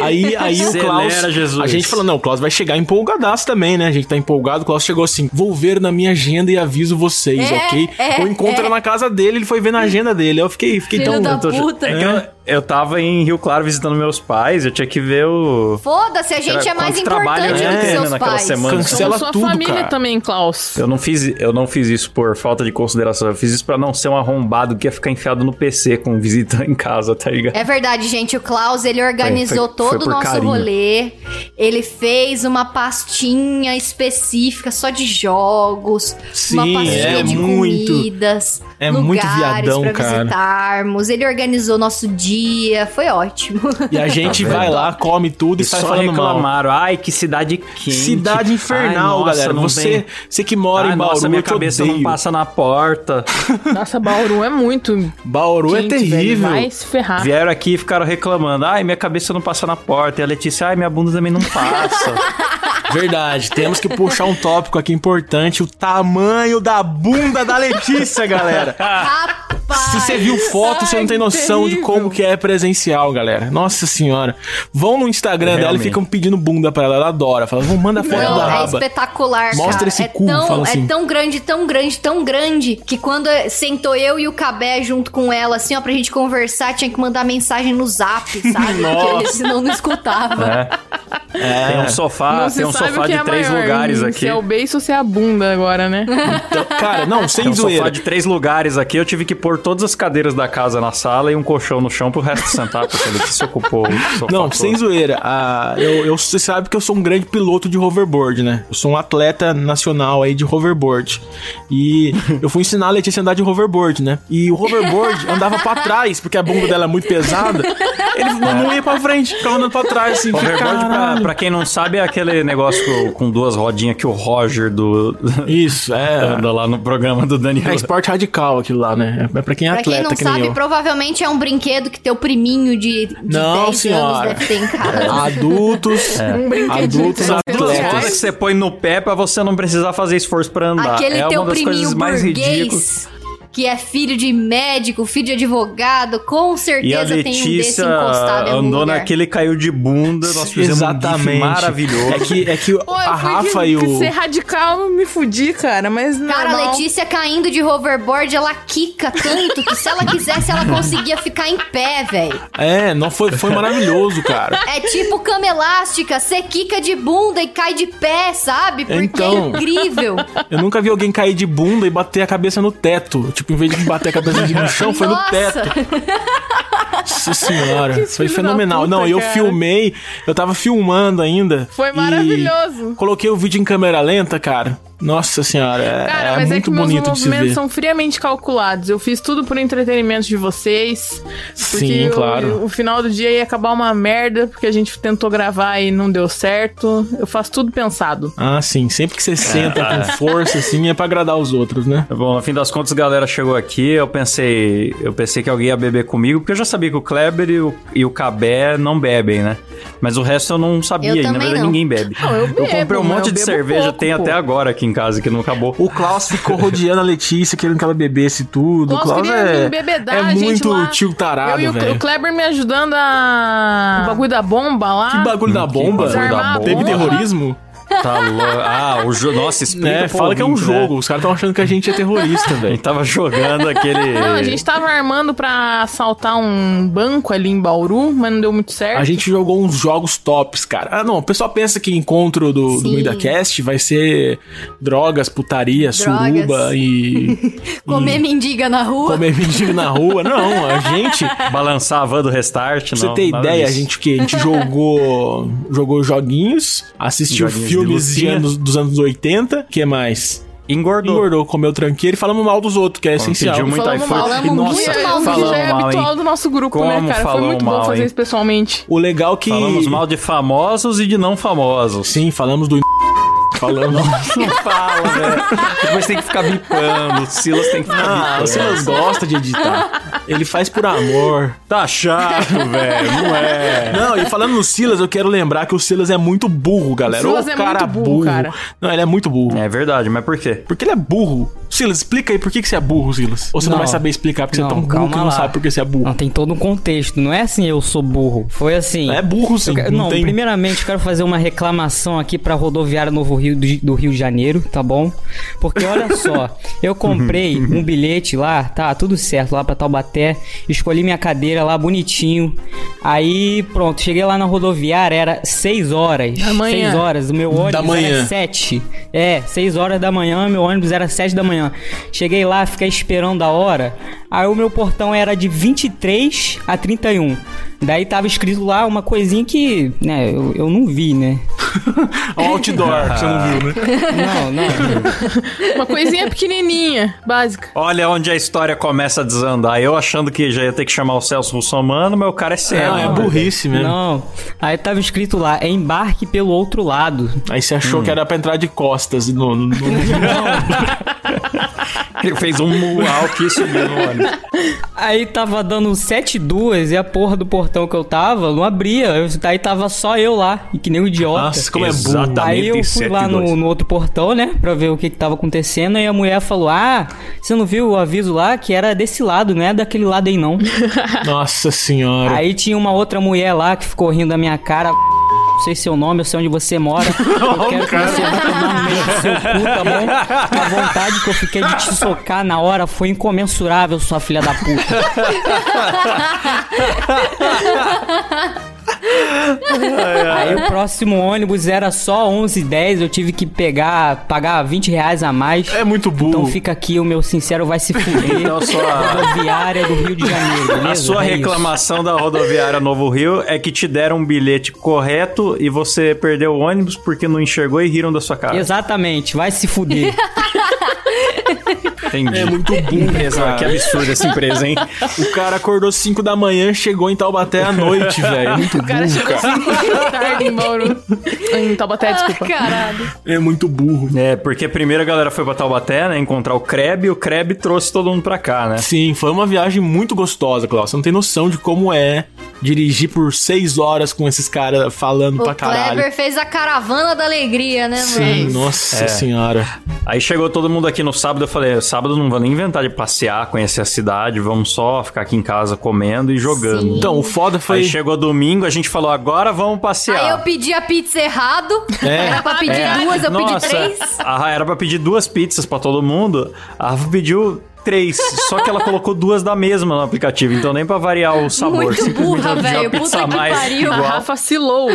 B: Aí, aí o
A: Acelera,
B: Klaus.
A: Jesus.
B: A gente falou, não, o Klaus vai chegar empolgadaço também, né? A gente tá empolgado. O Klaus chegou assim: vou ver na minha agenda e aviso vocês,
D: É,
B: ok?
D: é,
B: o encontro
D: é.
B: na casa dele, ele foi ver na agenda dele. Eu fiquei, fiquei
D: Filho
B: tão.
D: da puta.
A: É que eu, tava em Rio Claro visitando meus pais, eu tinha que ver o.
D: Foda-se, a gente
A: Era
D: é mais importante do que
B: tinha,
D: seus
A: né, naquela
D: pais.
A: semana.
B: Cancela
C: sua
B: tudo,
C: família
B: cara.
C: também, Klaus.
A: Eu não, fiz, eu não fiz isso por falta de consideração. Eu fiz isso pra não ser um arrombado que ia ficar enfiado no PC com visita em casa, tá ligado?
D: É verdade, gente. O Klaus, ele organizou
A: Foi- foi- foi
D: todo o nosso
A: carinho.
D: rolê. Ele fez uma pastinha específica só de jogos.
B: Sim,
D: uma pastinha
B: é
D: de
B: muito-
D: comidas.
B: é
D: lugares
B: muito viadão,
D: pra
B: cara.
D: visitarmos. Ele organizou nosso dia. Foi ótimo.
B: E a gente
A: Tá
B: vai lá, come tudo e,
A: E
B: sai
A: só
B: falando mal.
A: reclamaram. Ai, que cidade quente.
B: Cidade infernal,
A: Ai, nossa,
B: galera. Você, você que mora
A: Ai,
B: em Bauru,
A: nossa, minha
B: eu te
A: cabeça
B: odeio.
A: não passa na porta.
C: Nossa, Bauru é muito.
B: Bauru é
C: quente, velho.
B: terrível.
C: Vai se ferrar.
A: Vieram aqui e ficaram reclamando. Ai, minha cabeça não passa na porta. E a Letícia, ai, minha bunda também não passa.
B: Verdade, temos que puxar um tópico aqui importante: o tamanho da bunda da Letícia, galera.
D: Rapaz! Rapaz.
B: Se você viu foto, você não tem
C: Ai,
B: noção de
C: terrível.
B: como que é presencial, galera. Nossa senhora. Vão no Instagram dela e ficam pedindo bunda pra ela. Ela adora. Fala, vamos manda foto
D: Não,
B: da
D: é
B: raba.
D: espetacular,
B: Mostra
D: cara.
B: esse
D: é
B: cu,
D: tão,
B: fala assim.
D: É tão grande, tão grande, tão grande, que quando sentou eu e o Cabé junto com ela, assim, ó, pra gente conversar, tinha que mandar mensagem no zap, sabe? Porque ele senão não escutava.
A: É. Tem um sofá,
C: Não se
A: tem um sofá de
C: é
A: três
C: maior,
A: lugares
C: Se
A: aqui.
C: é o beiço ou se é a bunda agora, né?
B: Então, cara, não, sem
A: Tem um sofá
B: zoeira.
A: de três lugares aqui. Eu tive que pôr todas as cadeiras da casa na sala e um colchão no chão pro resto sentar, porque ele se ocupou.
B: Não,
A: todo.
B: sem zoeira. Ah, eu, eu, você sabe que eu sou um grande piloto de hoverboard, né? Eu sou um atleta nacional aí de hoverboard. E eu fui ensinar a Letícia a andar de hoverboard, né? E o hoverboard andava pra trás, porque a bunda dela é muito pesada. Ele não, não ia pra frente, ficava andando pra trás, assim.
A: Hoverboard, pra, pra quem não sabe, é aquele negócio com, duas rodinhas que o Roger do,
B: Isso, é.
A: anda lá no programa do Danilo.
B: É esporte radical aquilo lá, né? É pra quem é
D: Pra quem
B: atleta,
D: não
B: que nem
D: sabe,
B: eu.
D: provavelmente é um brinquedo que teu priminho de, de
B: Não,
D: 10
B: senhora.
D: anos deve ter em casa.
B: Adultos,
C: Um brinquedinho
B: adultos
A: rodas que
B: atletas.
A: você põe no pé pra você não precisar fazer esforço pra andar.
D: Aquele
A: é
D: teu
A: uma das
D: priminho
A: coisas mais ridículas.
D: Que é filho de médico, filho de advogado, com
A: E a
D: certeza tem um desse
A: Letícia
D: encostado em algum
A: andou
D: lugar.
A: naquele caiu de bunda. Nós fizemos um
B: Exatamente.
A: gif maravilhoso.
B: É que, é que
C: Pô,
B: a Rafa
C: de,
B: e o.
C: ser radical, me fudi, cara, mas
D: Cara, a. Letícia caindo de hoverboard, ela quica tanto que se ela quisesse, ela conseguia ficar em pé, velho.
B: É, não foi, foi maravilhoso, cara.
D: É tipo cama elástica, você quica de bunda e cai de pé, sabe? Porque
B: Então.
D: é incrível.
B: Eu nunca vi alguém cair de bunda e bater a cabeça no teto. Tipo, em vez de bater a cabeça no chão, foi no teto. Nossa senhora,
C: Que
B: foi fenomenal.
C: puta,
B: Não, eu
C: cara.
B: filmei, eu tava filmando ainda.
C: Foi maravilhoso.
B: Coloquei o vídeo em câmera lenta, cara. Nossa senhora, é,
C: Cara,
B: é
C: mas é
B: muito
C: que meus
B: bonito de se
C: movimentos
B: ver.
C: são friamente calculados. Eu fiz tudo por entretenimento de vocês. Porque
B: Sim,
C: o-
B: claro.
C: O, final do dia ia acabar uma merda, porque a gente tentou gravar e não deu certo. Eu faço tudo pensado.
B: Ah, sim. Sempre que você senta com força, assim, é pra agradar os outros, né?
A: Bom, no fim das contas, a galera chegou aqui, eu pensei, eu pensei que alguém ia beber comigo, porque eu já sabia que o Kleber e o, e o Cabé não bebem, né? Mas o resto eu não sabia,
D: Eu
A: e na verdade
D: não.
A: ninguém bebe.
C: Não, eu bebo,
A: comprei um monte
C: eu
A: de cerveja,
C: pouco,
A: tem
C: pô.
A: até agora aqui em casa que não acabou.
B: O Klaus ficou rodeando a Letícia, querendo que ela bebesse tudo.
C: Klaus
B: o Klaus
C: queria
B: é,
C: me embebedar,
B: é
C: gente,
B: muito
C: lá.
B: tio tarado,
C: eu e o,
B: velho.
C: o Kleber me ajudando a. O bagulho da bomba lá.
B: Que bagulho da bomba?
A: bagulho da bomba.
B: Teve terrorismo?
A: Tá louco. Ah, o jogo. Nossa, explica
B: É, fala que é um
A: né?
B: jogo. Os caras estão achando que a gente é terrorista,
A: A gente
B: velho.
A: tava jogando aquele.
C: Não, a gente tava armando pra assaltar um banco ali em Bauru, mas não deu muito certo.
B: A gente jogou uns jogos tops, cara. Ah, não. O pessoal pensa que encontro do, do
D: Sim.
B: MuidaCast vai ser drogas, putaria,
D: Drogas.
B: suruba e.
D: Comer mendiga na rua.
B: comer mendigo na rua. Não, a gente.
A: Balançar a van do restart,
B: Pra
A: não.
B: você ter ideia, a
A: disso.
B: gente o quê? A gente jogou, jogou joguinhos, assistiu
A: Joguinhos de
B: filmes de anos, dos anos 80. que mais?
A: Engordou.
B: Engordou, comeu tranqueiro e falamos mal dos outros, que é essencial.
A: pediu muito
C: Falamos mal,
B: E
D: falamos
B: nossa,
D: muito mal,
A: falamos
C: já é
A: mal,
C: habitual
A: hein?
C: do nosso grupo,
A: Como
C: né, cara? Foi muito bom
A: mal,
C: fazer
A: hein?
C: isso pessoalmente.
B: O legal é que.
A: Falamos mal de famosos e de não famosos.
B: Sim, falamos do. Falamos.
A: Não fala, velho. Depois tem que ficar bipando. O Silas tem que ficar
B: Ah,
A: bipando.
B: o Silas gosta de editar. Ele faz por amor.
A: Tá chato, velho. Não é.
B: Não, e falando no Silas, eu quero lembrar que o Silas é muito burro, galera.
C: O Silas
B: Ô,
C: é
B: cara
C: muito burro, cara.
B: Não, ele é muito burro.
A: É verdade, mas por quê?
B: Porque ele é burro. Silas, explica aí por que, que você é burro, Silas. Ou você não,
H: Não.
B: vai saber explicar porque você é
H: Não,
B: tão burro que não
H: lá.
B: sabe por que você é burro.
H: Não, tem todo um contexto. Não é assim, eu sou burro. Foi assim.
B: É burro sim.
H: Eu
B: não,
H: não,
B: tem...
H: primeiramente eu quero fazer uma reclamação aqui pra rodoviária Novo Rio do, do Rio de Janeiro, tá bom? Porque olha só, eu comprei um bilhete lá, tá tudo certo lá pra Taubaté, escolhi minha cadeira lá bonitinho. Aí, pronto, cheguei lá na rodoviária, era 6 horas.
C: Da manhã.
H: 6 horas, o meu ônibus
B: Da manhã.
H: era 7. É, 6 horas da manhã, meu ônibus era 7 da manhã. Cheguei lá, fiquei esperando a hora. Aí o meu portão era de 23 a 31. Daí tava escrito lá uma coisinha que, né, eu, eu não vi, né?
B: Outdoor, que você não viu, né?
H: Não, não.
C: Uma coisinha pequenininha, básica.
A: Olha onde a história começa a desandar. Eu achando que já ia ter que chamar o Celso Russomano, mas o cara é cego.
B: Não, é burrice mesmo.
H: Não. Aí tava escrito lá, é embarque pelo outro lado.
B: Aí você achou que era pra entrar de costas no. no- no-
A: Ele fez um mualk e subiu no ônibus.
H: Aí tava dando 7 duas e a porra do portão que eu tava não abria. Eu, aí tava só eu lá, e que nem um idiota.
B: Nossa, como é burro.
H: Aí eu fui lá no, no outro portão, né? Pra ver o que que tava acontecendo. E a mulher falou: Ah, você não viu o aviso lá? Que era desse lado, não é daquele lado aí não.
B: Nossa senhora.
H: aí tinha uma outra mulher lá que ficou rindo da minha cara. Não sei seu nome, eu sei onde você mora. Eu quero que você vá tomar no meio do seu cu, tá bom? A vontade que eu fiquei de te socar na hora foi incomensurável, sua filha da puta. Aí o próximo ônibus era só 11h10, eu tive que pegar, pagar 20 reais a mais.
B: É muito burro.
H: Então fica aqui o meu sincero vai se fuder.
A: Então, sua-
H: Rodoviária do Rio de Janeiro, beleza?
A: A sua
H: É isso.
A: reclamação da rodoviária Novo Rio é que te deram um bilhete correto e você perdeu o ônibus porque não enxergou e riram da sua cara.
H: Exatamente, vai se fuder.
A: Entendi.
B: É muito burro, cara.
A: que absurdo essa empresa, hein?
B: O cara acordou 5 da manhã, chegou em Taubaté à noite, velho. É muito
C: O cara
B: burro,
C: chegou
B: cara.
C: 5 da tarde em Bauru. Em Taubaté, desculpa.
D: Caralho.
B: É muito burro.
A: É, porque primeiro a galera foi pra Taubaté, né? Encontrar o Kreb e o Kreb trouxe todo mundo pra cá, né?
B: Sim, foi uma viagem muito gostosa, Klaus. Você não tem noção de como é dirigir por seis horas com esses caras falando
D: O
B: pra caralho.
D: Kleber fez a caravana da alegria, né,
B: Sim,
D: mano?
B: nossa
A: É.
B: senhora.
A: Aí chegou todo mundo aqui no sábado, eu falei, sábado não vou nem inventar de passear, conhecer a cidade, vamos só ficar aqui em casa comendo e jogando.
D: Sim.
B: Então, o foda foi.
A: Aí chegou domingo, a gente falou, agora vamos passear.
D: Aí eu pedi a pizza errado.
B: É.
D: Era pra pedir
A: É.
D: duas, eu
A: Nossa,
D: pedi três.
A: a- era pra pedir duas pizzas pra todo mundo. A Rafa pediu três, só que ela colocou duas da mesma no aplicativo, então nem pra variar o sabor.
D: Muito
A: simplesmente
D: burra,
A: a
D: velho. Puta
A: a
D: que
A: mais
D: pariu.
C: A
A: igual.
C: Rafa silou.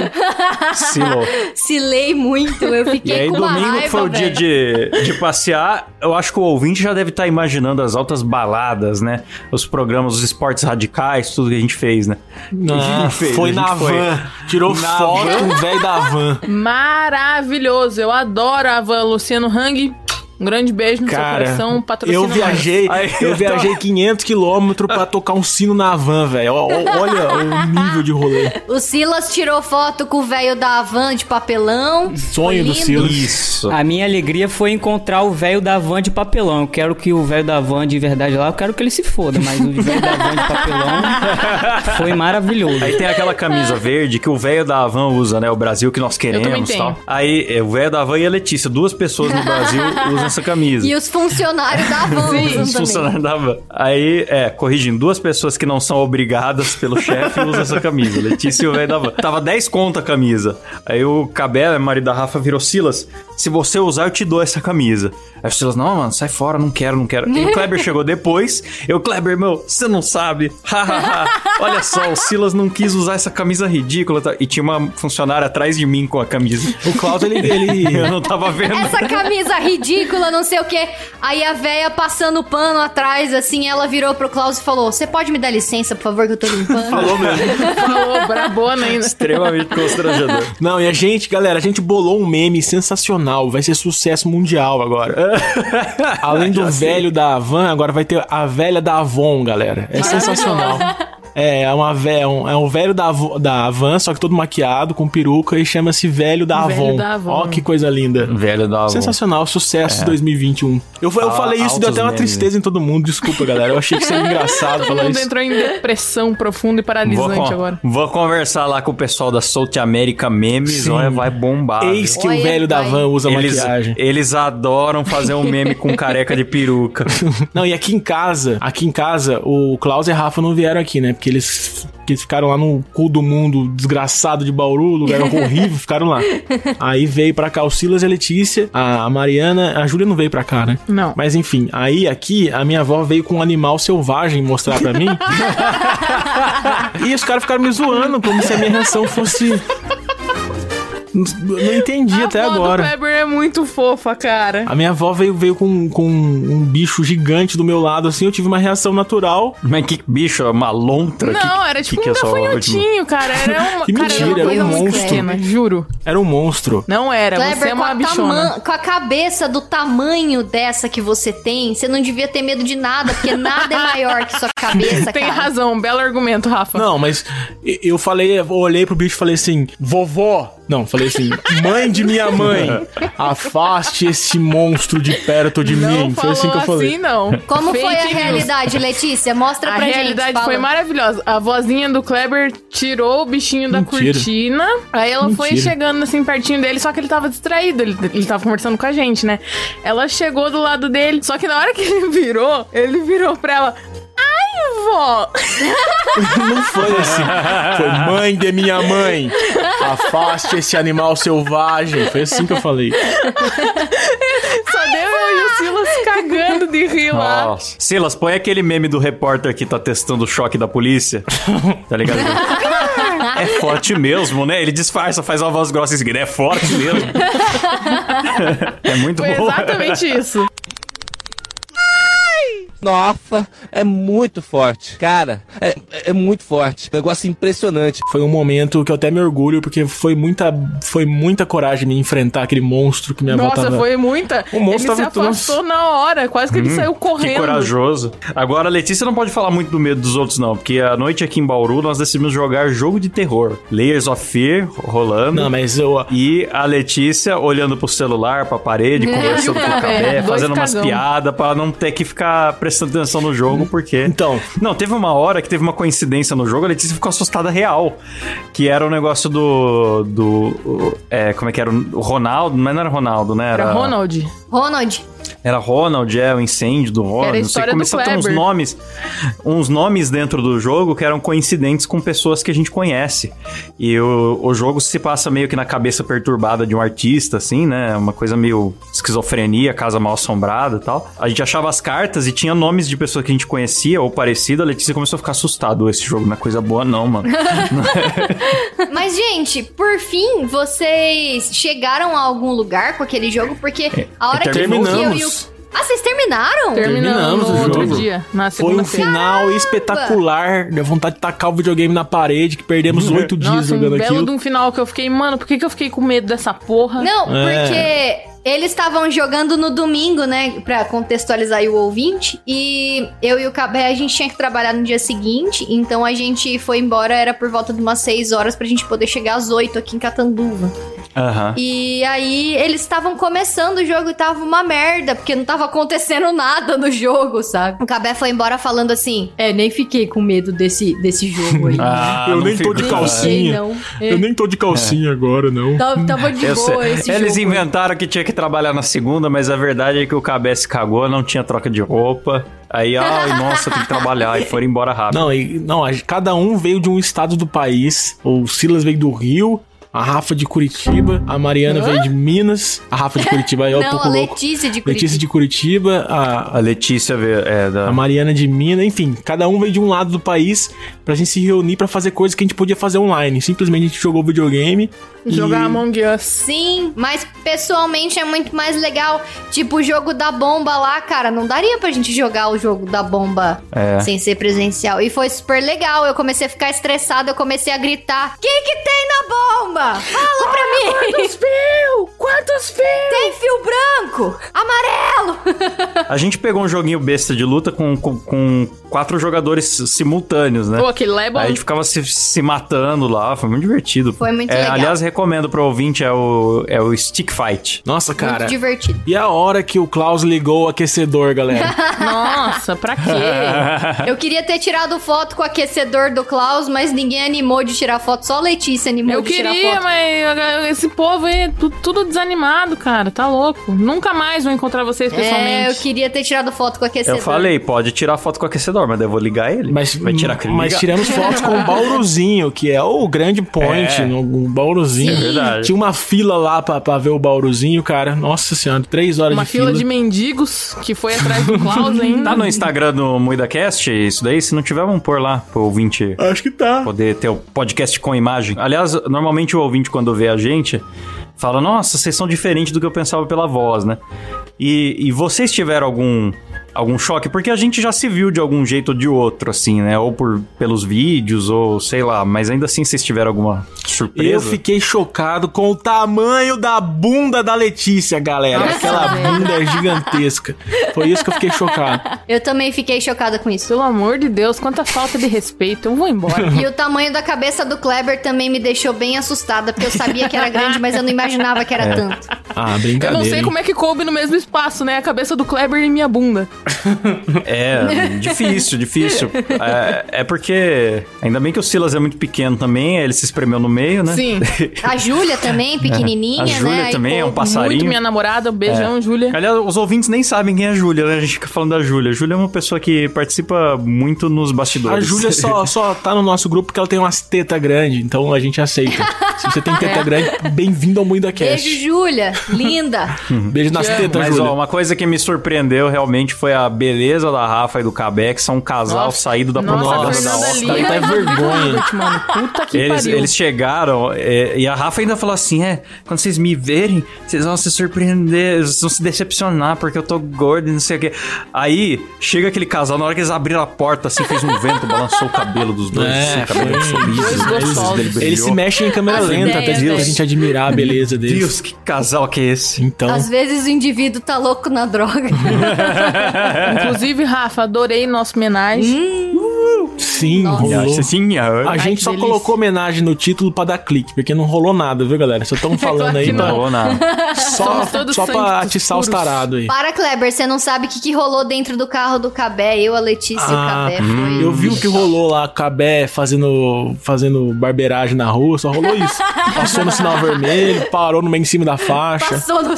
A: Silou.
D: Cilei muito, eu
A: E
D: fiquei
A: aí,
D: com uma
A: domingo,
D: raiva,
A: que foi o dia de, de passear, eu acho que o ouvinte já deve estar imaginando as altas baladas, né? Os programas, os esportes radicais, tudo que a gente fez, né?
B: Não,
A: A gente fez,
B: foi
A: a gente
B: na
A: foi.
B: van. Tirou
A: Na
B: foto
A: van?
B: com o velho da van.
C: Maravilhoso. Eu adoro a van Luciano Hang. Um grande beijo no
B: Cara,
C: seu coração. Patrocina
B: eu viajei, eu
A: eu
B: viajei 500 quilômetros pra tocar um sino na van, velho. Olha o nível de rolê.
D: O Silas tirou foto com o velho da van de papelão.
B: Sonho do. Silas.
A: Isso.
H: A minha alegria foi encontrar o velho da van de papelão. Eu quero que o velho da van de verdade lá, eu quero que ele se foda, mas o velho da van de papelão foi maravilhoso.
A: Aí tem aquela camisa verde que o velho da Havan usa, né? O Brasil que nós queremos e tal. Aí é, o velho da Havan e a Letícia, duas pessoas no Brasil usam camisa.
D: E os funcionários da van
A: Os
D: usam também.
A: funcionários da van. Aí, é, corrigindo, duas pessoas que não são obrigadas pelo chefe usam essa camisa. Letícia e o velho da van. Tava 10 conto a camisa. Aí o Cabela, marido da Rafa, virou Silas. Se você usar, eu te dou essa camisa. Aí o Silas, não, mano, sai fora, não quero, não quero. E o Kleber chegou depois. Eu, Kleber, meu, você não sabe. Olha só, o Silas não quis usar essa camisa ridícula. tá? E tinha uma funcionária atrás de mim com a camisa.
B: O Klaus, ele, ele,
A: Eu não tava vendo.
D: Essa camisa ridícula, não sei o quê. Aí a véia passando pano atrás, assim, ela virou pro Klaus e falou: Você pode me dar licença, por favor, que eu tô limpando?
B: falou mesmo.
C: Falou, brabona ainda.
A: Extremamente constrangedor.
B: Não, e a gente, galera, a gente bolou um meme sensacional. Vai ser sucesso mundial agora. Além do velho da Van, agora vai ter a velha da Avon, galera. É sensacional. É, é uma é um, é um velho da, da Van, só que todo maquiado, com peruca, e chama-se Velho da
C: Velho
B: Avon.
C: da Avon.
B: Ó, que coisa linda.
A: Velho da Havan.
B: Sensacional, sucesso de 2021. Eu, eu
A: Ah,
B: falei isso, deu
A: altos
B: até uma tristeza em todo mundo. Desculpa, galera. Eu achei que seria engraçado
C: Todo
B: falar
C: mundo
B: isso.
C: entrou em depressão profunda e
A: Vou,
C: paralisante
A: con-
C: agora.
A: vou conversar lá com o pessoal da South America Memes,
B: Sim.
A: olha, vai bombar.
B: Eis
A: viu?
B: que o
D: Olha,
B: velho da. Van usa
A: eles,
B: maquiagem.
A: eles adoram fazer um meme com careca de peruca.
B: Não, e aqui em casa, aqui em casa, o Klaus e a Rafa não vieram aqui, né? Porque eles, porque eles ficaram lá no cu do mundo desgraçado de Bauru, lugar horrível, ficaram lá. Aí veio pra cá o Silas e a Letícia, a Mariana, a Júlia não veio pra cá, né?
C: Não.
B: Mas enfim, aí aqui a minha avó veio com um animal selvagem mostrar pra mim. e os caras ficaram me zoando, como se a minha reação fosse. Não entendi
C: a
B: até
C: avó
B: agora.
C: Kleber é muito fofa, cara.
B: A minha avó veio, veio com, com um bicho gigante do meu lado, assim, eu tive uma reação natural.
A: Mas que bicho, uma lontra?
C: Não,
A: que,
C: era tipo
A: que
C: um
A: é só
C: gafanhotinho, cara. Era uma,
B: Que
C: cara,
B: mentira,
C: era
B: era um monstro.
C: pequena, juro.
B: Era um monstro.
C: Não era, você
D: Kleber,
C: é
D: com
C: uma
D: a,
C: bichona.
D: com a cabeça do tamanho dessa que você tem, você não devia ter medo de nada, porque nada é maior que sua cabeça,
C: Tem
D: cara.
C: razão, um belo argumento, Rafa.
B: Não, mas eu falei, eu olhei pro bicho e falei assim: vovó, Não, falei assim: mãe de minha mãe, afaste esse monstro de perto de
C: Não
B: mim. Foi assim que eu falei.
C: assim, não.
D: Como foi a
C: Fake news.
D: realidade, Letícia? Mostra
C: A
D: pra gente.
C: realidade
D: fala.
C: foi maravilhosa. A vozinha do Kleber tirou o bichinho da
B: Mentira.
C: cortina. Aí ela foi
B: Mentira.
C: chegando assim pertinho dele, só que ele tava distraído. Ele, ele tava conversando com a gente, né? Ela chegou do lado dele, só que na hora que ele virou, ele virou pra ela. Vó!
B: Não foi assim. Foi mãe de minha mãe. Afaste esse animal selvagem. Foi assim que eu falei.
C: Só deu eu e o Silas cagando de rir lá.
A: Nossa. Silas, põe aquele meme do repórter que tá testando o choque da polícia. Tá ligado? É forte mesmo, né? Ele disfarça, faz uma voz grossa e seguida. É forte mesmo. é muito
C: Foi
A: bom.
C: exatamente isso.
I: Nossa, é muito forte. Cara, é, é muito forte. Negócio impressionante.
B: Foi um momento que eu até me orgulho, porque foi muita, foi muita coragem me enfrentar aquele monstro que minha avó
C: Nossa,
B: tava...
C: foi muita.
B: O monstro
C: ele se afastou na hora, quase que ele saiu
A: Que
C: correndo.
A: corajoso. Agora, a Letícia não pode falar muito do medo dos outros, não. Porque a noite aqui em Bauru, nós decidimos jogar jogo de terror. Layers of Fear rolando.
B: Não, mas eu...
A: E a Letícia olhando pro celular, pra parede, conversando com o
C: dois
A: fazendo umas piadas pra não ter que ficar prestando atenção no jogo, porque.
B: Então,
A: Não, teve uma hora que teve uma coincidência no jogo, a Letícia ficou assustada real. Que era o negócio do. do. É, como é que era? O Ronaldo, mas não era Ronaldo, né?
C: Era Ronald.
D: Ronald,
A: Era Ronald, é, o incêndio do Ronald.
C: Era a
A: não sei, começou a ter uns nomes, uns nomes dentro do jogo que eram coincidentes com pessoas que a gente conhece. E o, o jogo se passa meio que na cabeça perturbada de um artista, assim, né? Uma coisa meio esquizofrenia, casa mal assombrada e tal. A gente achava as cartas e tinha nomes de pessoas que a gente conhecia ou parecido. A Letícia começou a ficar assustada. Esse jogo não é coisa boa, não, mano.
D: Mas, gente, por fim, vocês chegaram a algum lugar com aquele jogo? Porque a hora que eu e o...
B: terminamos.
D: Ah, vocês terminaram?
C: Terminamos
B: Terminamos
C: no
B: o
C: outro
B: jogo.
C: dia, na
B: Foi um
C: segunda-feira.
B: final espetacular. Deu vontade de tacar o videogame na parede, que perdemos oito dias
C: Nossa, um
B: jogando
C: belo
B: aquilo.
C: de um final que eu fiquei, mano, por que, que eu fiquei com medo dessa porra?
D: Não,
B: É.
D: porque eles estavam jogando no domingo, né? Pra contextualizar aí o ouvinte. E eu e o Cabé, a gente tinha que trabalhar no dia seguinte. Então a gente foi embora, era por volta de umas 6 horas pra gente poder chegar às 8 aqui em Catanduva.
A: Aham.
D: E aí eles estavam começando o jogo e tava uma merda, porque não tava acontecendo nada no jogo, sabe? O Cabé foi embora falando assim: É, nem fiquei com medo desse, desse jogo aí.
A: Ah,
B: Eu
A: não
B: nem tô de calcinha.
D: não.
B: Eu nem tô de calcinha agora, não.
D: tava, tava de
A: Eu
D: boa
A: sei.
D: esse
A: Eles
D: jogo.
A: inventaram que tinha que trabalhar na segunda, mas a verdade é que o Cabé se cagou, não tinha troca de roupa. Aí, ai, nossa, tem que trabalhar. E foram embora rápido.
B: Não, e, não, cada um veio de um estado do país. O Silas veio do Rio, a Rafa de Curitiba, a Mariana veio de Minas, a Rafa de Curitiba é um
D: Não,
B: pouco
D: a
B: louco.
D: Letícia de Curitiba.
B: Letícia de Curitiba, a,
A: A Letícia veio, é, da...
B: a Mariana de Minas, enfim, cada um veio de um lado do país pra gente se reunir pra fazer coisas que a gente podia fazer online. Simplesmente a gente jogou videogame.
C: Jogar
B: e...
C: Among Us.
D: Sim, mas pessoalmente é muito mais legal. Tipo, o jogo da bomba lá, cara, não daria pra gente jogar o jogo da bomba
A: É.
D: sem ser presencial. E foi super legal. Eu comecei a ficar estressada, eu comecei a gritar: O que que tem na bomba? Fala pra mim!
C: Quantos fios? Quantos fios?
D: Tem fio branco, amarelo!
A: A gente pegou um joguinho besta de luta com, com, com quatro jogadores simultâneos, né?
C: Pô, aquele lá é bom.
A: Aí a gente ficava se, se matando lá, foi muito divertido.
D: Foi muito
A: É,
D: legal.
A: Aliás, recomendo pro ouvinte, é o, é o Stick Fight.
B: Nossa, cara.
D: Muito divertido.
B: E a hora que o Klaus ligou o aquecedor, galera?
C: Nossa, pra quê?
D: Eu queria ter tirado foto com o aquecedor do Klaus, mas ninguém animou de tirar foto. Só a Letícia animou
C: Eu
D: de tirar
C: queria,
D: foto.
C: mas esse povo aí é tu- tudo desanimado, cara. Tá louco. Nunca mais vou encontrar vocês pessoalmente.
D: É, eu queria ter tirado foto com o aquecedor.
A: Eu falei, pode tirar foto com o aquecedor, mas daí eu vou ligar ele.
B: Mas,
A: Vai tirar
B: mas tiramos fotos com o Bauruzinho, que é o grande point
A: É.
B: no o Bauruzinho.
A: É verdade.
B: Tinha uma fila lá pra, pra ver o Bauruzinho, cara. Nossa senhora, três horas
C: Uma
B: de
C: fila
B: fila.
C: de mendigos que foi atrás do Klaus ainda.
A: Tá no Instagram do MuidaCast, isso daí? Se não tiver, vamos pôr lá pro ouvinte
B: Acho que tá.
A: poder ter o podcast com imagem. Aliás, normalmente o ouvinte, quando vê a gente, fala: Nossa, vocês são diferentes do que eu pensava pela voz, né? E, e vocês tiveram algum algum choque? Porque a gente já se viu de algum jeito ou de outro, assim, né? Ou por, pelos vídeos, ou sei lá. Mas ainda assim, vocês tiveram alguma surpresa?
B: Eu fiquei chocado com o tamanho da bunda da Letícia, galera.
C: Nossa,
B: Aquela bunda é gigantesca. Foi isso que eu fiquei chocado.
D: Eu também fiquei chocada com isso.
C: Pelo amor de Deus, quanta falta de respeito. Eu vou embora.
D: E o tamanho da cabeça do Kleber também me deixou bem assustada, porque eu sabia que era grande, mas eu não imaginava que era tanto.
B: Ah,
C: Eu
B: brincadeira.
C: não sei
B: hein?
C: como é que coube no mesmo espaço, né? A cabeça do Kleber e minha bunda.
A: É, difícil, difícil. É, é porque. Ainda bem que o Silas é muito pequeno também, ele se espremeu no meio, né?
C: Sim.
D: A Júlia também, pequenininha,
A: A
D: né?
A: Júlia
D: Aí,
A: também é
D: pô,
A: um passarinho.
C: Muito minha namorada. Um beijão,
A: É.
C: Júlia.
A: Aliás, os ouvintes nem sabem quem é a Júlia, né? A gente fica falando da Júlia. A Júlia é uma pessoa que participa muito nos bastidores.
B: A Júlia só, só tá no nosso grupo porque ela tem umas tetas grandes, então a gente aceita. Se você tem teta grande, bem-vindo ao Mundo
D: Beijo,
B: Cast.
D: Júlia. Linda.
B: Beijo nas
C: Te amo.
A: Mas, ó, uma coisa que me surpreendeu realmente foi a beleza da Rafa e do Cabé, que são um casal
C: Nossa.
A: saído da
C: Nossa,
A: propaganda da Oscar.
B: Tá vergonha.
C: Mano. Puta que
A: Eles,
C: pariu.
A: eles chegaram é, e a Rafa ainda falou assim: é, quando vocês me verem, vocês vão se surpreender, vocês vão se decepcionar porque eu tô gordo e não sei o quê. Aí chega aquele casal, na hora que eles abriram a porta, assim, fez um vento, balançou o cabelo dos dois,
B: É,
A: assim, cabelo brilhou.
B: Eles se mexem em câmera
D: As
B: lenta até
D: ideias,
B: pra
D: né?
B: gente admirar a beleza deles.
A: Deus, que casal que é esse?
B: Então,
D: Às vezes o indivíduo tá louco na droga.
C: Inclusive, Rafa, adorei nossa homenagem.
B: sim, Rolou.
A: Nossa senhora.
B: A
C: Ai,
B: gente só
C: delícia.
B: colocou homenagem no título pra dar clique, porque não rolou nada, viu, galera? Só estão falando
C: claro
B: aí pra,
A: Não rolou nada.
B: só, só pra atiçar os tarados aí.
D: Para, Kleber, você não sabe o que, que rolou dentro do carro do Cabé. Eu, a Letícia e o
B: Ah,
D: Cabé. Foi...
B: Eu vi o que rolou lá, Cabé fazendo, fazendo barbeiragem na rua, só rolou isso. Passou no sinal vermelho, parou no meio em cima da faixa.
D: Passou no...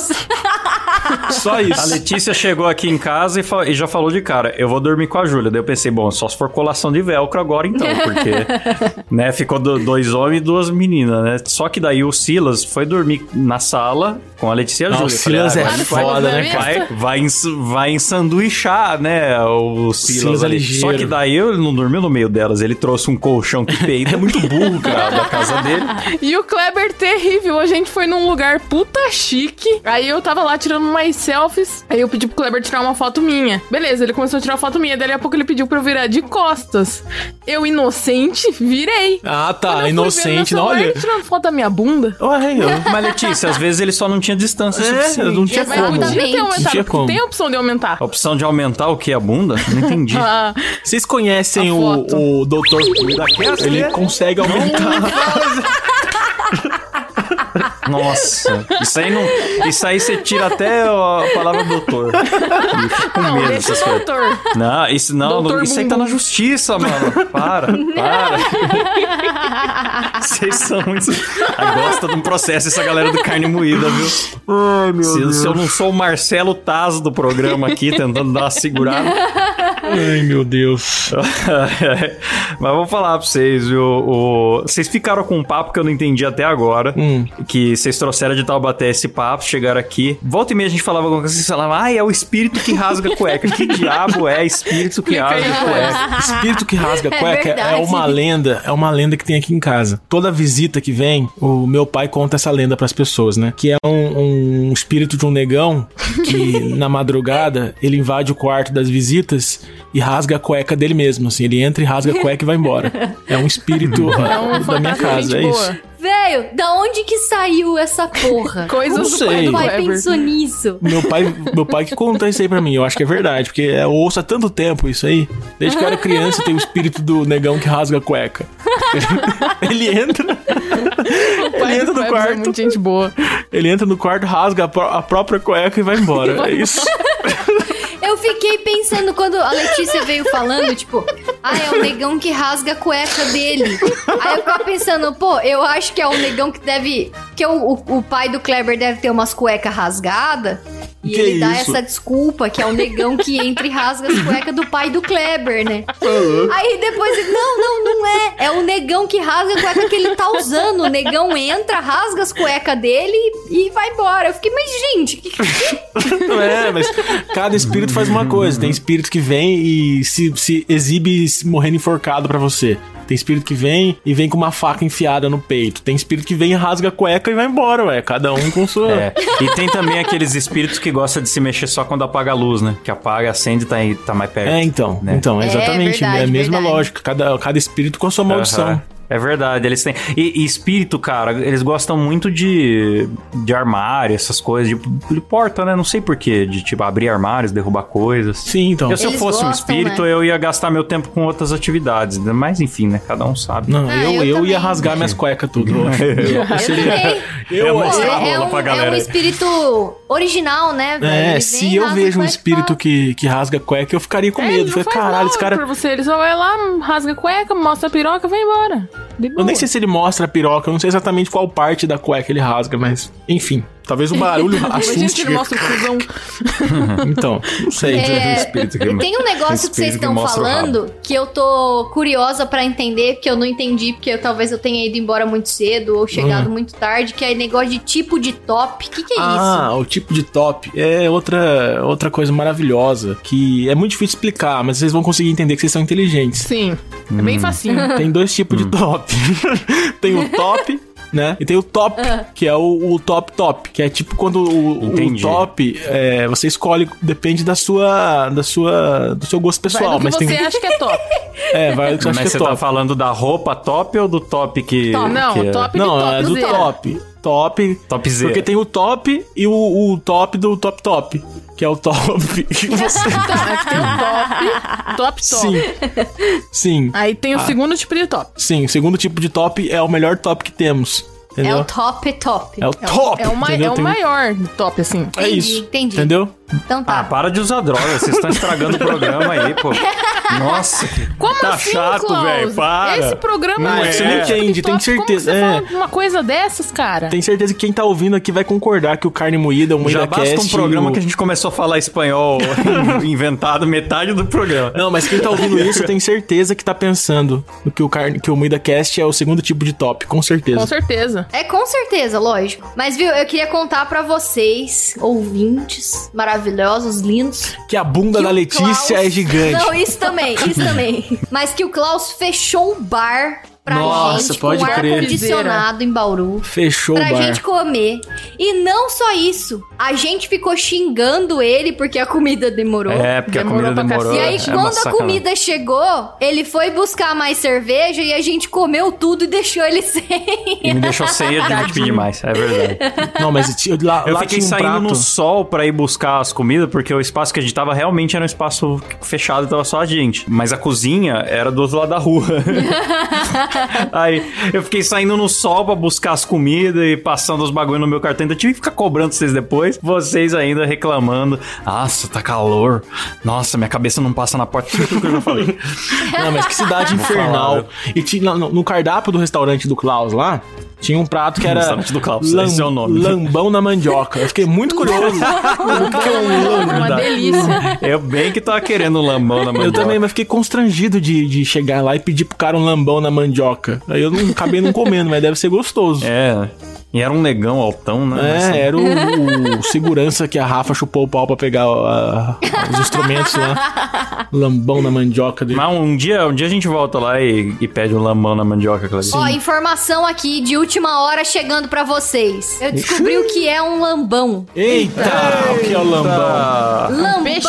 B: Só
A: A
B: isso.
A: Letícia chegou aqui em casa e, fa- e já falou de cara, eu vou dormir com a Júlia. Daí eu pensei, bom, só se for colação de velcro agora então, porque, né, ficou do- dois homens e duas meninas, né? Só que daí o Silas foi dormir na sala com a Letícia Júlia.
B: o Silas
A: Falei,
B: é foda,
C: é
B: né, cara?
A: Vai, vai, ens- vai ensanduichar, né, o Silas,
B: Silas é
A: ali.
B: ligeiro.
A: Só que daí ele não dormiu no meio delas, ele trouxe um colchão que peida, é muito burro, cara, da casa dele.
C: E o Kleber terrível. A gente foi num lugar puta chique. Aí eu tava lá tirando umas selfies. Aí eu pedi pro Kleber tirar uma foto minha. Beleza, ele começou a tirar foto minha. Daí a pouco ele pediu pra eu virar de costas. Eu, inocente, virei.
B: Ah, tá, inocente,
C: no
B: não, olha.
C: ele tirando foto da minha bunda.
B: Ué, eu...
A: Mas Letícia, às vezes ele só não tinha distância
B: É,
A: suficiente.
B: não tinha como.
D: podia
C: ter
D: Não
C: aumentado,
B: tinha
C: porque
B: como.
C: tem a opção de aumentar.
A: A opção de aumentar o que? A bunda? Não entendi.
C: Ah,
B: Vocês conhecem o, o doutor... Ele consegue aumentar...
A: Nossa, isso aí não. Isso aí você tira até a palavra doutor. Eu fico com
C: não,
A: medo
C: deixa o
A: coisas.
C: doutor.
A: Não, isso não,
C: Doutor
A: isso aí tá na justiça, mano. Para, para. Vocês são muito. Ah, gosta de um processo essa galera do carne moída, viu?
B: Ai, meu
A: Se, se eu não sou o Marcelo Taz do programa aqui, tentando dar uma segurada.
B: Ai, meu Deus.
A: Mas vou falar pra vocês, viu? O... Vocês ficaram com um papo que eu não entendi até agora.
B: Hum.
A: Que vocês trouxeram de Taubaté esse papo, chegaram aqui. Volta e meia a gente falava alguma coisa, vocês falavam, ah, é o espírito que rasga a cueca. que diabo é espírito que rasga cueca?
B: Espírito que rasga
D: É
B: cueca é,
D: verdade.
B: uma lenda, é uma lenda que tem aqui em casa. Toda visita que vem, o meu pai conta essa lenda pras pessoas, né? Que é um, um espírito de um negão que na madrugada ele invade o quarto das visitas e rasga a cueca dele mesmo, assim. Ele entra e rasga a cueca e vai embora. É um espírito
C: É um
B: da minha casa, é isso.
D: Velho, da onde que saiu essa porra?
C: Coisas
B: Não
C: do pai
B: sei.
C: do
D: O pai pensou nisso.
B: Meu pai, meu pai que conta isso aí pra mim. Eu acho que é verdade, porque eu ouço há tanto tempo isso aí. Desde que eu era criança, tem o espírito do negão que rasga a cueca. Ele entra.
C: O pai
B: Ele entra no
C: é
B: quarto.
C: muito gente boa.
B: Ele entra no quarto, rasga a, pró- a própria cueca e vai embora. É isso.
D: Eu fiquei pensando quando a Letícia veio falando, tipo, ah, é o negão que rasga a cueca dele. Aí eu ficava pensando, pô, eu acho que é o negão que deve. Que o, o, o pai do Kleber deve ter umas cuecas rasgadas. E
B: Que
D: ele dá
B: isso?
D: essa desculpa, que é o negão que entra e rasga as cuecas do pai do Kleber, né? Aí depois ele, não, não, não é. É o negão que rasga a cueca que ele tá usando. O negão entra, rasga as cuecas dele e vai embora. Eu fiquei, mas gente, que,
B: é, mas cada espírito faz uma coisa. Tem espírito que vem e se, se exibe morrendo enforcado pra você. Tem espírito que vem e vem com uma faca enfiada no peito. Tem espírito que vem e rasga a cueca e vai embora, ué. Cada um com sua.
A: É. E tem também aqueles espíritos que gostam de se mexer só quando apaga a luz, né? Que apaga, acende e tá, aí- tá mais perto.
B: É, então.
A: né?
B: Então,
D: É,
B: exatamente. É,
D: verdade,
B: a mesma
D: verdade.
B: lógica. Cada, cada espírito com a sua maldição.
A: É verdade, eles têm. E, e espírito, cara, eles gostam muito de, de armário, essas coisas, de, de porta, né? Não sei porquê, de tipo abrir armários, derrubar coisas.
B: Sim, então.
A: Eu, se eu
D: Eles
A: fosse um
D: gostam,
A: espírito,
D: né?
A: eu ia gastar meu tempo com outras atividades. né? Mas enfim, né? Cada um sabe.
B: Não,
D: Ah,
B: eu,
D: eu
B: eu, ia rasgar minhas cuecas tudo. Eu,
D: Eu também.
B: eu,
A: Eu mostrar a
D: é, é
A: rola
D: um,
A: pra
D: é
A: galera
D: um
A: aí.
D: espírito original, né, velho?
B: É,
D: Ele
B: se
D: vem,
B: eu vejo um espírito que, que rasga cueca, eu ficaria com
C: É,
B: medo. Falei, caralho, esse cara.
C: pra você, ele só vai lá, rasga cueca, mostra a piroca, vai embora.
B: Eu nem sei se ele mostra a piroca, eu não sei exatamente qual parte da cueca ele rasga, mas enfim. Talvez o barulho
C: Imagina se
B: assuste.
C: ele mostra o cuzão.
B: Então, não sei.
D: É,
A: espírito que-
D: tem um negócio que vocês
A: que
D: estão falando que eu tô curiosa pra entender, porque eu não entendi, porque eu- talvez eu tenha ido embora muito cedo ou chegado muito tarde, que é negócio de tipo de top. O que, que é
B: Ah, o tipo de top é outra, outra coisa maravilhosa que é muito difícil explicar, mas vocês vão conseguir entender que vocês são inteligentes.
C: Sim, é bem facinho.
B: Tem dois tipos de top. tem o top, né? E tem o top, que é o, o top top, que é tipo quando o, o top é, você escolhe, depende da sua, da sua, do seu gosto
C: Vai
B: pessoal,
C: do que
B: mas
C: você
B: tem
C: acha que é top.
B: é, vai do que você acha
A: Mas
B: que é
A: você
B: top.
A: tá falando da roupa top ou do top que.
C: Top. Não,
A: que é-
C: top
B: Não,
C: de
B: é do top. Top.
A: Topzera.
B: Porque tem o top e o, o top do top top. Que é o top. que você-
C: Tá, o top, top, top.
B: Sim. Sim.
C: Aí tem o segundo tipo de top.
B: Sim. O segundo tipo de top é o melhor top que temos.
D: É
B: Entendeu?
D: o top top.
B: É o top.
C: É o, ma
B: entendeu?
C: é o maior top, assim.
B: É
D: Entendi,
B: isso.
D: entendi.
B: Entendeu?
D: Então tá.
A: Ah, para de usar droga, vocês estão estragando o programa aí, pô. Nossa,
C: Como
A: tá
C: assim,
A: chato, velho, para.
C: Esse programa
B: Não,
C: é
B: você não
C: de
B: entende, tem certeza, é.
C: fala uma coisa dessas, cara?
B: Tenho certeza que quem tá ouvindo aqui vai concordar que o Carne Moída, o Moída
A: Já basta um
B: Cast,
A: programa
B: o-
A: que a gente começou a falar espanhol inventado metade do programa.
B: Não, mas quem tá ouvindo isso tem certeza que tá pensando no que o, Carne, que o Moída Cast é o segundo tipo de top, com certeza.
C: Com certeza.
D: É com certeza, lógico. Mas viu, eu queria contar pra vocês, ouvintes maravilhosos, lindos,
B: Que a bunda
D: que
B: da Letícia
D: Klaus-
B: é gigante.
D: Não, isso também, isso também. Mas que o Klaus fechou um bar pra
B: Nossa,
D: gente
B: pode
D: com ar
B: crer.
D: condicionado em Bauru.
B: Fechou
D: Pra
B: o bar.
D: gente comer. E não só isso, a gente ficou xingando ele porque a comida demorou.
A: É, porque a
C: Demorou
A: comida
C: pra
A: demorou.
D: E aí,
A: é
D: quando a comida chegou, ele foi buscar mais cerveja e a gente comeu tudo e deixou ele sem.
A: E me deixou sem a gente pedir mais, é verdade.
B: Não, mas ti- lá,
A: Eu
B: lá
A: fiquei
B: tinha um
A: saindo
B: prato.
A: no sol pra ir buscar as comidas, porque o espaço que a gente tava realmente era um espaço fechado, tava só a gente. Mas a cozinha era do outro lado da rua. Aí eu fiquei saindo no sol pra buscar as comidas e passando os bagulho no meu cartão. Então eu tive que ficar cobrando vocês depois. Vocês ainda reclamando. Nossa, tá calor. Nossa, minha cabeça não passa na porta. Tudo que eu já falei.
B: Não, mas que cidade infernal. E tinha, no, no cardápio do restaurante do Klaus lá, tinha um prato que era.
A: Restaurante do Klaus, esse é o nome.
B: Lambão na mandioca. Eu fiquei muito curioso. o que, é um lambão?
C: Uma delícia.
A: Eu bem que tava querendo um lambão na
B: Eu
A: mandioca.
B: também, mas fiquei constrangido de, de chegar lá e pedir pro cara um lambão na mandioca. Aí eu não acabei não comendo, mas deve ser gostoso.
A: É. E era um negão altão, né?
B: É,
A: Assim,
B: era o, o segurança que a Rafa chupou o pau pra pegar a- os instrumentos lá. Lambão na mandioca dele.
A: Mas um dia, um dia a gente volta lá e, e pede um lambão na mandioca, Clarice.
D: Ó, informação aqui de última hora chegando pra vocês. Eu descobri o que é um lambão.
B: Eita, o que é o lambão?
D: Lambão
C: peixe?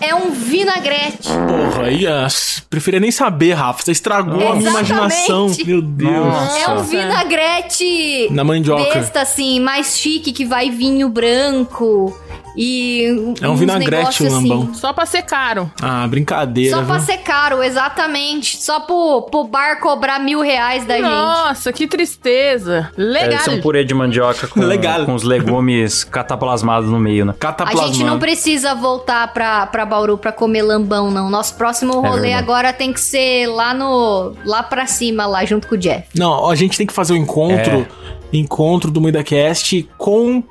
D: É um vinagrete.
B: Porra, aí, ah, preferia nem saber, Rafa. Você estragou a minha
D: Exatamente.
B: imaginação. Meu Deus.
A: Nossa.
D: É um vinagrete
B: Na mandioca.
D: besta, assim, mais chique, que vai vinho branco e
B: É um vinagrete
D: negócios
B: o
D: assim.
B: lambão.
C: Só pra ser caro.
B: Ah, brincadeira.
D: Só pra
B: viu?
D: ser caro, exatamente. Só pro, pro bar cobrar mil reais da gente.
C: Nossa, que tristeza. Legal.
A: Deve ser um purê de mandioca com,
B: Legal.
A: com os legumes cataplasmados no meio, né?
D: A
B: Cataplasmando.
D: gente não precisa voltar pra, pra Bauru pra comer lambão, não. Nosso próximo rolê
A: verdade.
D: agora tem que ser lá no. lá pra cima, lá junto com o Jeff.
B: Não, a gente tem que fazer o encontro.
A: É.
B: Encontro do MuidaCast com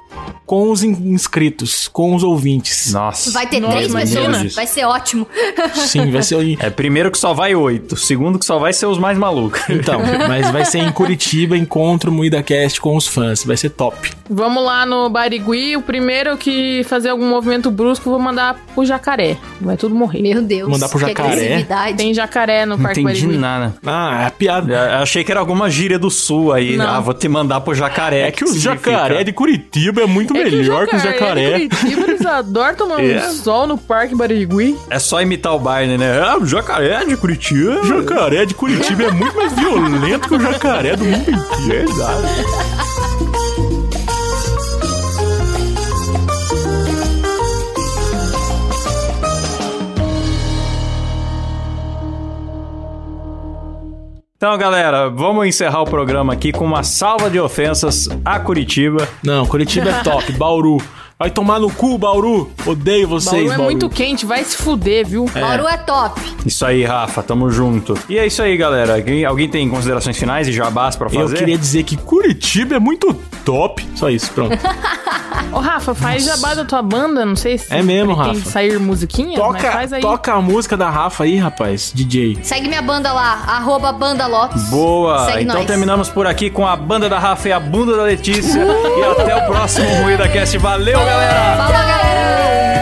B: com os in- inscritos, com os ouvintes.
A: Nossa.
D: Vai ter três pessoas? Vai ser ótimo.
B: Sim, vai ser.
A: É, primeiro que só vai oito, segundo que só vai ser os mais malucos.
B: Então, mas vai ser em Curitiba, encontro Moída Cast com os fãs. Vai ser top.
C: Vamos lá no Barigui. O primeiro que fazer algum movimento brusco, vou mandar pro jacaré. Vai tudo morrer.
D: Meu Deus.
B: Mandar pro
D: que
B: jacaré?
C: Tem jacaré no
A: Não
C: Parque
A: entendi
C: Barigui.
A: nada.
B: Ah, é piada.
A: Eu achei que era alguma gíria do sul aí.
C: Não.
A: Ah, vou te mandar pro jacaré.
B: É que o jacaré de Curitiba é muito
C: É
B: melhor que o
C: de
B: jacaré.
C: Curitiba, eles adoram tomar
A: É.
C: um sol no Parque Barigui.
A: É só imitar o Barney, né? Ah, o jacaré de Curitiba.
B: O jacaré de Curitiba é muito mais violento que o jacaré do mundo inteiro.
A: Então, galera, vamos encerrar o programa aqui com uma salva de ofensas a Curitiba.
B: Não, Curitiba é top. Bauru. Vai tomar no cu, Bauru. Odeio vocês,
C: Bauru
B: Bauru.
C: é muito quente, vai se fuder, viu?
D: Bauru é top.
A: Isso aí, Rafa, tamo junto. E é isso aí, galera. Alguém, alguém tem considerações finais e jabás pra
B: Eu
A: fazer?
B: queria dizer que Curitiba é muito top. Só isso, pronto.
C: Ô, Rafa, faz jabá da tua banda, não sei se
B: É mesmo, Rafa.
C: sair musiquinha, mas
B: toca,
C: faz aí.
B: toca a música da Rafa aí, rapaz. DJ.
D: Segue minha banda lá, arroba Banda Lopes.
A: Boa!
D: Segue
A: então
D: nós.
A: terminamos por aqui com a banda da Rafa e a bunda da Letícia. e até o próximo Ruída Cast. Valeu, galera!
D: Falou, galera!